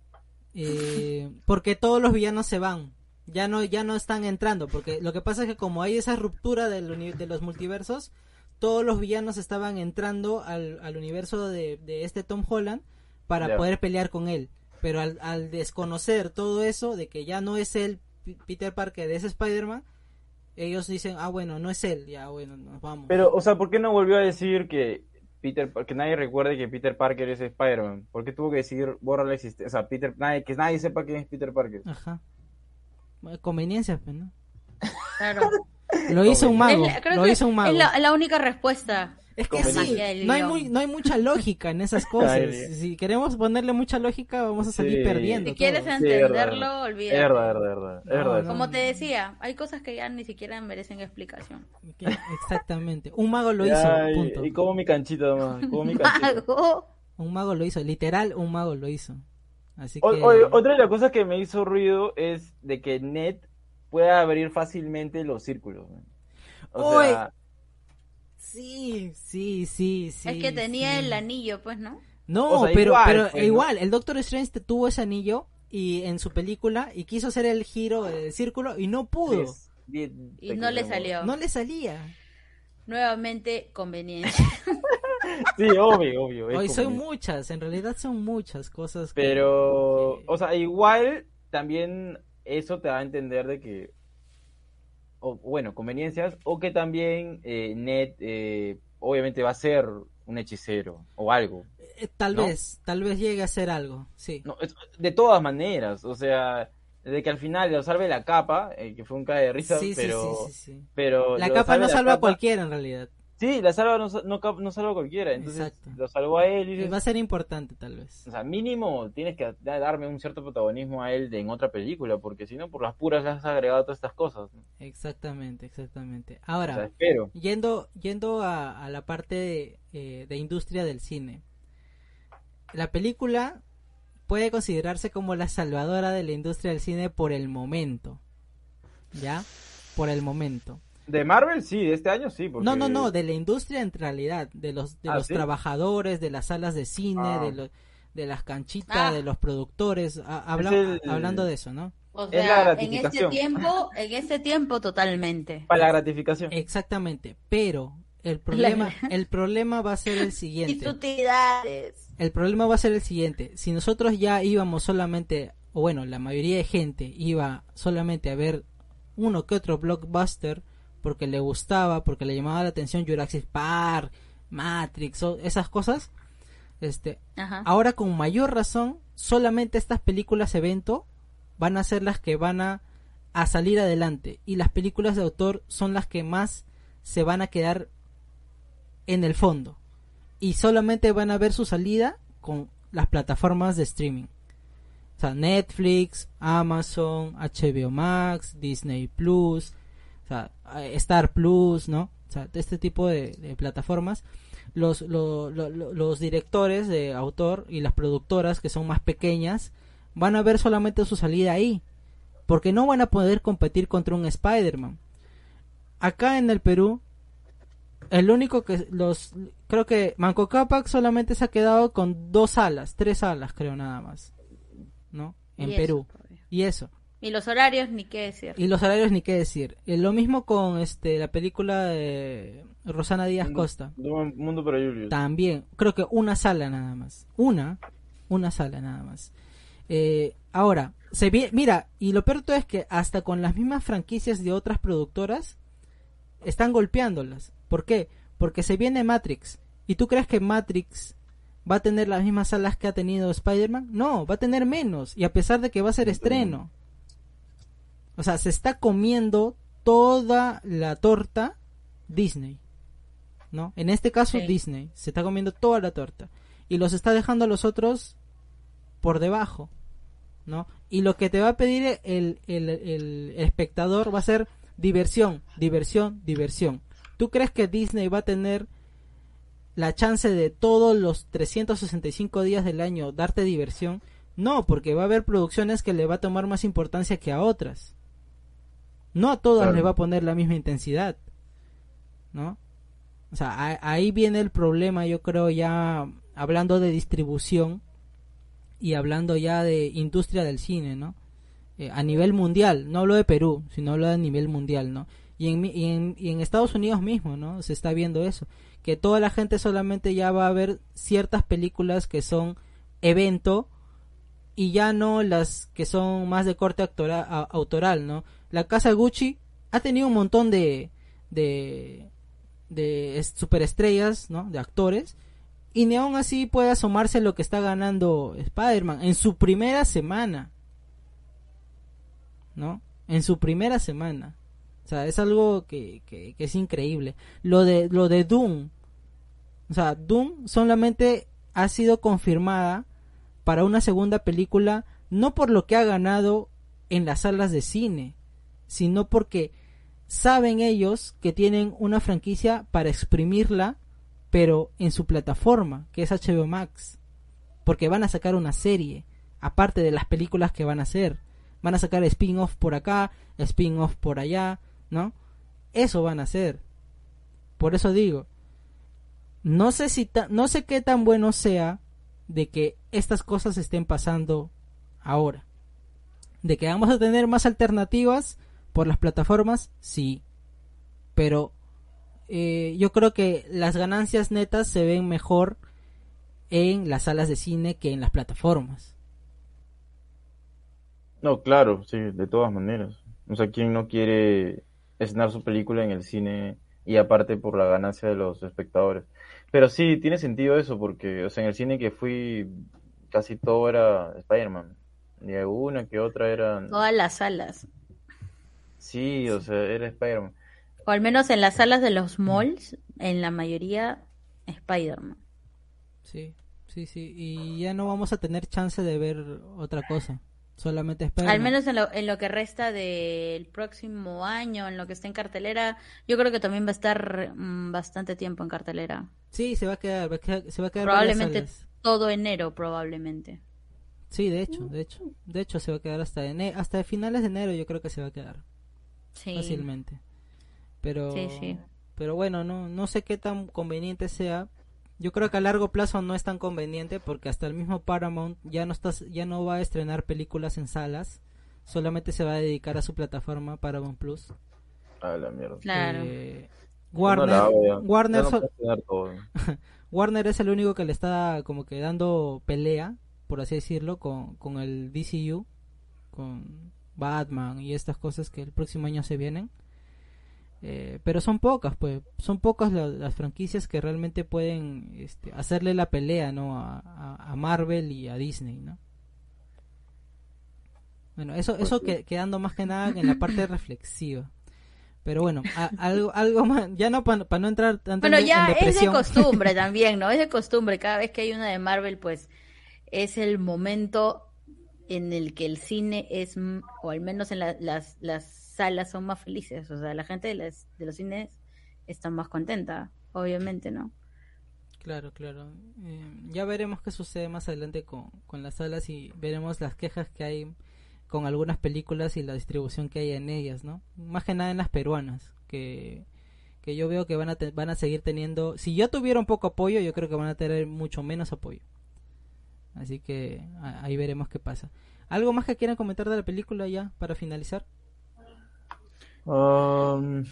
Eh, porque todos los villanos se van. Ya no, ya no están entrando. Porque lo que pasa es que como hay esa ruptura del de los multiversos, todos los villanos estaban entrando al, al universo de, de este Tom Holland para poder pelear con él. Pero al, al desconocer todo eso, de que ya no es él, P- Peter Parker, de ese Spider-Man, ellos dicen, ah, bueno, no es él, ya, bueno, nos vamos. Pero, o sea, ¿por qué no volvió a decir que Peter que nadie recuerde que Peter Parker es Spider-Man? ¿Por qué tuvo que decir borra la existencia? O sea, Peter, nadie, que nadie sepa quién es Peter Parker. Ajá. Conveniencia, pues, ¿no? Claro. <laughs> Lo hizo un mago, Es creo lo que hizo un mago. Es la, la única respuesta. Es que sí, no hay, muy, no hay mucha lógica en esas cosas. Ay, si queremos ponerle mucha lógica, vamos a salir Sí. perdiendo. Si quieres. Sí, entenderlo, Es olvídate. verdad, es verdad, es verdad. No, no. Como te decía, hay cosas que ya ni siquiera merecen explicación. Exactamente. Un mago lo hizo, Ay, punto. Y como mi canchita nomás, como mi canchita. <laughs> Mago. Un mago lo hizo, literal, un mago lo hizo. Así que... o- otra de las cosas que me hizo ruido es de que Ned pueda abrir fácilmente los círculos. ¿no? O Uy. sea, Sí, sí, sí, sí. es que tenía sí. el anillo, pues, ¿no? No, O sea, pero, igual, pero pues, ¿no? igual, el Doctor Strange tuvo ese anillo y en su película y quiso hacer el giro del círculo y no pudo. Y no le salió. No le salía. Nuevamente, conveniencia. <laughs> Sí, obvio, obvio. Hoy son muchas, en realidad son muchas cosas. Pero, que- o sea, igual también eso te da a entender de que, o bueno, conveniencias, o que también eh, Ned eh, obviamente va a ser un hechicero o algo. Eh, tal ¿no? vez, tal vez llegue a ser algo, sí. No, es- de todas maneras, o sea, de que al final lo salve la capa, eh, que fue un cae de risa, sí, pero, sí, sí, sí. pero La capa no salva a cualquiera en realidad. Sí, la salva no, no, no salva a cualquiera, entonces Exacto. lo salvó a él y Eh, dices, Va a ser importante tal vez. o sea, mínimo tienes que da- darme un cierto protagonismo a él de, en otra película, porque si no, por las puras le has agregado todas estas cosas. ¿no? Exactamente, exactamente. O sea, Ahora, espero. yendo, yendo a, a la parte de, eh, de industria del cine. La película puede considerarse como la salvadora de la industria del cine por el momento. ¿Ya? por el momento. De Marvel sí, de este año sí. Porque... No, no, no, de la industria en realidad, de los, de ¿Ah, los sí? trabajadores, de las salas de cine, Ah. de, los de las canchitas, Ah. de los productores, a- habla- el- hablando de eso, ¿no? O Es la sea, en este tiempo, en este tiempo totalmente. <laughs> Para la gratificación. Exactamente, pero el problema, el problema va a ser el <laughs> siguiente. El problema va a ser el siguiente. Si nosotros ya íbamos solamente, o bueno, la mayoría de gente iba solamente a ver uno que otro blockbuster porque le gustaba, porque le llamaba la atención Jurassic Park, Matrix, esas cosas, este, Ajá. ahora con mayor razón, solamente estas películas evento van a ser las que van a, a salir adelante y las películas de autor son las que más se van a quedar en el fondo y solamente van a ver su salida con las plataformas de streaming. O sea, Netflix, Amazon, HBO Max, Disney Plus, o sea, Star Plus, ¿no? O sea, este tipo de, de plataformas. Los, lo- lo- lo- los directores de autor y las productoras que son más pequeñas van a ver solamente su salida ahí. Porque no van a poder competir contra un Spider-Man. Acá en el Perú, el único que los creo que Manco Cápac solamente se ha quedado con dos salas, tres salas creo nada más, ¿no? En Y Perú y eso Y los horarios, ni qué decir. y los salarios ni qué decir. Y lo mismo con este la película de Rosana Díaz Mundo- Costa, Mundo, mundo para Julius. también creo que una sala nada más, una, una sala nada más. Eh, ahora se vi- mira y lo peor todo es que hasta con las mismas franquicias de otras productoras están golpeándolas. ¿Por qué? Porque se viene Matrix. ¿Y tú crees que Matrix va a tener las mismas salas que ha tenido Spider-Man? No, va a tener menos. Y a pesar de que va a ser estreno. O sea, se está comiendo toda la torta Disney. ¿No? En este caso Sí. Disney. Se está comiendo toda la torta. Y los está dejando a los otros por debajo. ¿No? Y lo que te va a pedir el, el, el espectador va a ser diversión, diversión, diversión. ¿Tú crees que Disney va a tener la chance de todos los 365 días del año darte diversión? No, porque va a haber producciones que le va a tomar más importancia que a otras. No a todas Claro. le va a poner la misma intensidad. ¿No? O sea, a- ahí viene el problema, yo creo, ya hablando de distribución y hablando ya de industria del cine, ¿no? Eh, a nivel mundial, no hablo de Perú, sino hablo a nivel mundial, ¿no? Y en, y en, y en Estados Unidos mismo, ¿no? Se está viendo eso, que toda la gente solamente ya va a ver ciertas películas que son evento y ya no las que son más de corte actora- a- autoral, ¿no? La casa Gucci ha tenido un montón de de de es- superestrellas. De actores y ni aún así puede asomarse lo que está ganando Spider-Man en su primera semana. ¿No? En su primera semana. O sea, es algo que, que, que es increíble. Lo de, lo de Doom. O sea, Doom solamente ha sido confirmada para una segunda película, no por lo que ha ganado en las salas de cine, sino porque saben ellos que tienen una franquicia para exprimirla, pero en su plataforma, que es HBO Max. Porque van a sacar una serie, aparte de las películas que van a hacer. Van a sacar spin-off por acá, spin-off por allá, ¿no? Eso van a hacer. Por eso digo, no sé si no sé qué tan bueno sea de que estas cosas estén pasando ahora. De que vamos a tener más alternativas por las plataformas, sí. Pero eh, yo creo que las ganancias netas se ven mejor en las salas de cine que en las plataformas. No, claro, sí, de todas maneras. O sea, ¿quién no quiere estrenar su película en el cine y aparte por la ganancia de los espectadores? Pero sí, tiene sentido eso porque, o sea, en el cine que fui casi todo era Spider-Man. Y alguna que otra era... Todas las salas. Sí, o sea, era Spider-Man. O al menos en las salas de los malls, en la mayoría, Spider-Man. Sí, sí, sí. Y ya no vamos a tener chance de ver otra cosa. Solamente Spider-Man. Al menos en lo, en lo que resta del próximo año, en lo que está en cartelera, yo creo que también va a estar mm, bastante tiempo en cartelera. Sí, se va a quedar, va a quedar- se va a quedar Probablemente todo enero, probablemente. Sí, de hecho, de hecho. De hecho se va a quedar hasta ene- hasta finales de enero yo creo que se va a quedar. Fácilmente. Pero, Sí, sí. pero bueno, no, no sé qué tan conveniente sea. Yo creo que a largo plazo no es tan conveniente porque hasta el mismo Paramount ya no está, ya no va a estrenar películas en salas, solamente se va a dedicar a su plataforma Paramount Plus. A la mierda. Claro. Eh, Warner, hago. Warner, no so-. <laughs> Warner es el único que le está como que dando pelea, por así decirlo, con, con el DCU, con Batman y estas cosas que el próximo año se vienen. Eh, pero son pocas, pues, son pocas la- las franquicias que realmente pueden este, hacerle la pelea, ¿no? A, a- a Marvel y a Disney, ¿no? Bueno, eso, eso que, quedando más que nada en la parte <laughs> reflexiva. Pero bueno, a- algo, algo más, ya no para no entrar tanto Bueno, en, ya en es de depresión. costumbre <laughs> también, ¿no? Es de costumbre. Cada vez que hay una de Marvel, pues es el momento en el que el cine es, o al menos en la- las, las salas son más felices. O sea, la gente de, las, de los cines está más contenta, obviamente, ¿no? Claro, claro. Eh, ya veremos qué sucede más adelante con, con las salas y veremos las quejas que hay con algunas películas y la distribución que hay en ellas, ¿no? Más que nada en las peruanas, que, que yo veo que van a, van a seguir teniendo... Si ya tuvieron poco apoyo, yo creo que van a tener mucho menos apoyo. Así que ahí veremos qué pasa. ¿Algo más que quieran comentar de la película ya para finalizar? Um,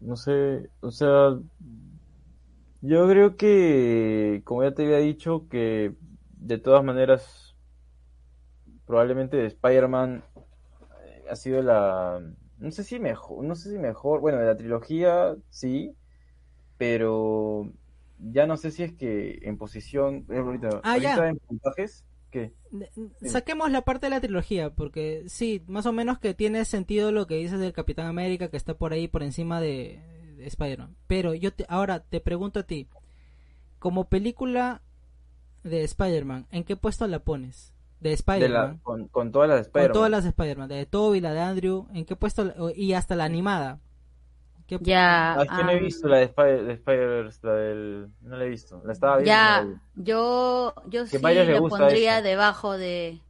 no sé, o sea, yo creo que, como ya te había dicho, que de todas maneras, probablemente Spider-Man eh, ha sido la, no sé si mejor, no sé si mejor, bueno, de la trilogía sí, pero ya no sé si es que en posición, eh, ahorita, Ah, ya. en puntajes, ¿qué? Saquemos la parte de la trilogía, porque sí, más o menos que tiene sentido lo que dices del Capitán América, que está por ahí por encima de, de Spider-Man. Pero yo te, ahora te pregunto a ti, como película de Spider-Man, ¿en qué puesto la pones? De Spider-Man. con, con todas las de Con Spider-Man. todas las de Spider-Man, de Toby, la de Andrew, ¿en qué puesto? la- y hasta la animada. ¿Qué- Ya. Ah, es que no he ah, visto la de Spider- de Spider-Verse, la del... No la he visto. La estaba viendo. Ya, no yo, yo Que sí lo pondría esa. debajo de.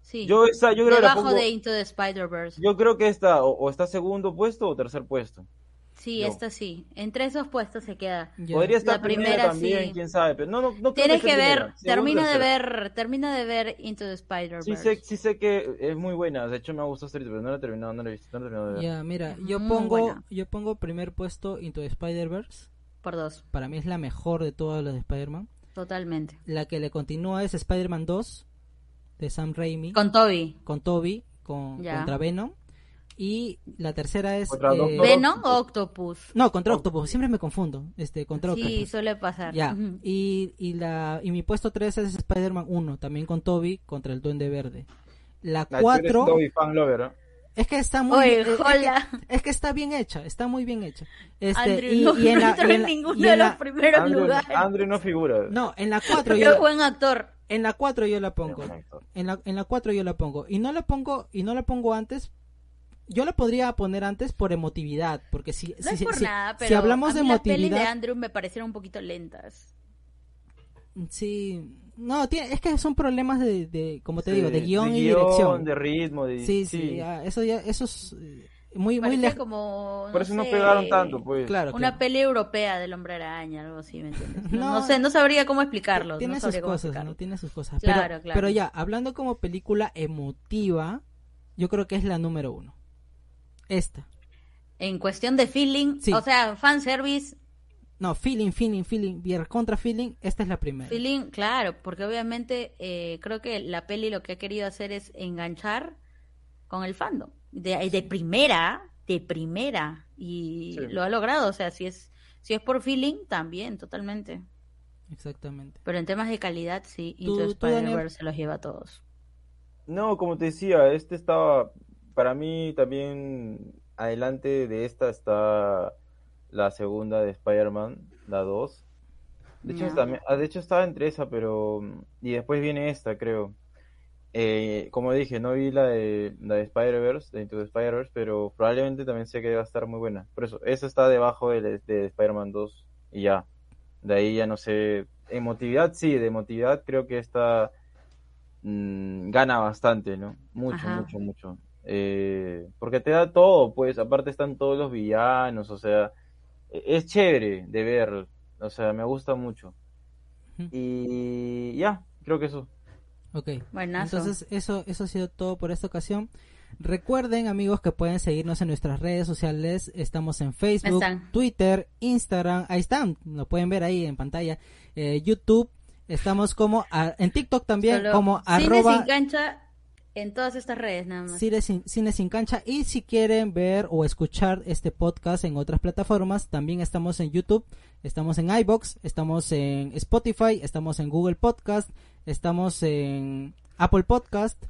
Sí, Yo, esa, yo creo que la debajo pongo- de Into the Spider-Verse. Yo creo que esta o, o está segundo puesto o tercer puesto. Sí, yo. esta sí. Entre esos puestos se queda. Podría estar La primera, primera también, sí. quién sabe. Pero no, no, no creo Tienes esté que ver, primera. Segunda, termina de ver, termina de ver Into the Spider-Verse. Sí sé, sí sé que es muy buena. De hecho, me ha gustado hasta ahorita, pero no la he terminado, no la he visto. No la he terminado de ver. Ya, mira, yo Muy pongo, buena. yo pongo primer puesto Into the Spider-Verse. Por dos, Para mí es la mejor de todas las de Spider-Man. totalmente. La que le continúa es Spider-Man 2 de Sam Raimi Con Toby. con Toby con, contra Venom y la tercera es eh, ¿Venom Octopus. o Octopus? no contra Octopus siempre me confundo este contra Sí, Octopus suele pasar. ya Ujú. y, y la y mi puesto 3 es Spider-Man 1 también con Toby contra el Duende Verde la Ah, tú eres 4 Toby fan lover, ¿no? es que está muy Oye, es que- es que está bien hecha está muy bien hecha este Andrew, y, no, y en la, entró y en ninguno y de en los la- primeros Andrew, lugares. Andrew no figura. no en la 4 Pero yo es buen actor. en la 4 yo la pongo Buen actor. En la, en la 4 yo la pongo. Y no la pongo, y no la pongo antes. Yo la podría poner antes por emotividad. Porque si, No si, es por si- nada, pero si hablamos a de mí las pelis de emotividad. Andrew me parecieron un poquito lentas. Sí. No, tiene- es que son problemas de, de como te Sí, digo, de guion y guion, dirección. de ritmo, de... Sí, sí, ya, eso ya, eso es eh, muy, muy lejos. como. Por eso no pegaron tanto, pues. Claro, Una claro. peli europea del hombre araña, algo así, ¿me entiendes? No, No, no sé, no sabría cómo explicarlo. Tiene no sus cosas, explicarlo. ¿no? Tiene sus cosas. Claro, pero, claro. pero ya, hablando como película emotiva, yo creo que es la número uno. Esta. En cuestión de feeling, Sí. o sea, fanservice, No, feeling, feeling, feeling, bien contra feeling, esta es la primera. feeling, claro, porque obviamente eh, creo que la peli lo que ha querido hacer es enganchar con el fandom. De, de primera, de primera. Y Sí. lo ha logrado, o sea, si es, si es por feeling, también, totalmente. Exactamente. Pero en temas de calidad, sí, Tú- Into. Spider-Verse se los lleva a todos. No, como te decía, este estaba, para mí también adelante de esta está la segunda de Spider-Man, la 2. De hecho, también, ah, de hecho estaba entre esa, pero... Y después viene esta, creo. Eh, como dije, no vi la de, la de Spider-Verse, de Into the Spider-Verse, pero probablemente también sé que va a estar muy buena. Por eso, esa está debajo de, de Spider-Man 2 y ya. De ahí ya no sé. Emotividad, sí, de emotividad creo que esta mm, gana bastante, ¿no? Mucho, Ajá. mucho, mucho. Eh, porque te da todo, pues, aparte están todos los villanos, o sea, e, es chévere de ver, o sea, me gusta mucho. Y ya, creo que eso. Ok, entonces eso, eso ha sido todo por esta ocasión. Recuerden, amigos, que pueden seguirnos en nuestras redes sociales. Estamos en Facebook, Twitter, Instagram. Ahí están, lo pueden ver ahí en pantalla. Eh, YouTube. Estamos como en TikTok también, como arroba. En todas estas redes nada más. Cine sin, Cine sin cancha. Y si quieren ver o escuchar este podcast en otras plataformas, también estamos en YouTube, estamos en iBox, estamos en Spotify, estamos en Google Podcast, estamos en Apple Podcast.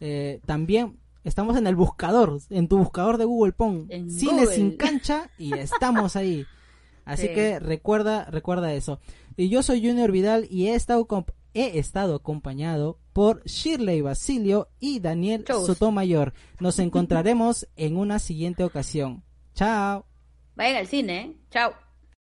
Eh, también estamos en el buscador, en tu buscador de Google, pon Cine sin cancha y estamos ahí. <laughs> Así que recuerda, recuerda eso. Y yo soy Junior Vidal y he estado, he estado acompañado por Shirley Basilio y Daniel Sotomayor. Nos <laughs> encontraremos en una siguiente ocasión. Chao. Vayan al cine, ¿eh? Chao.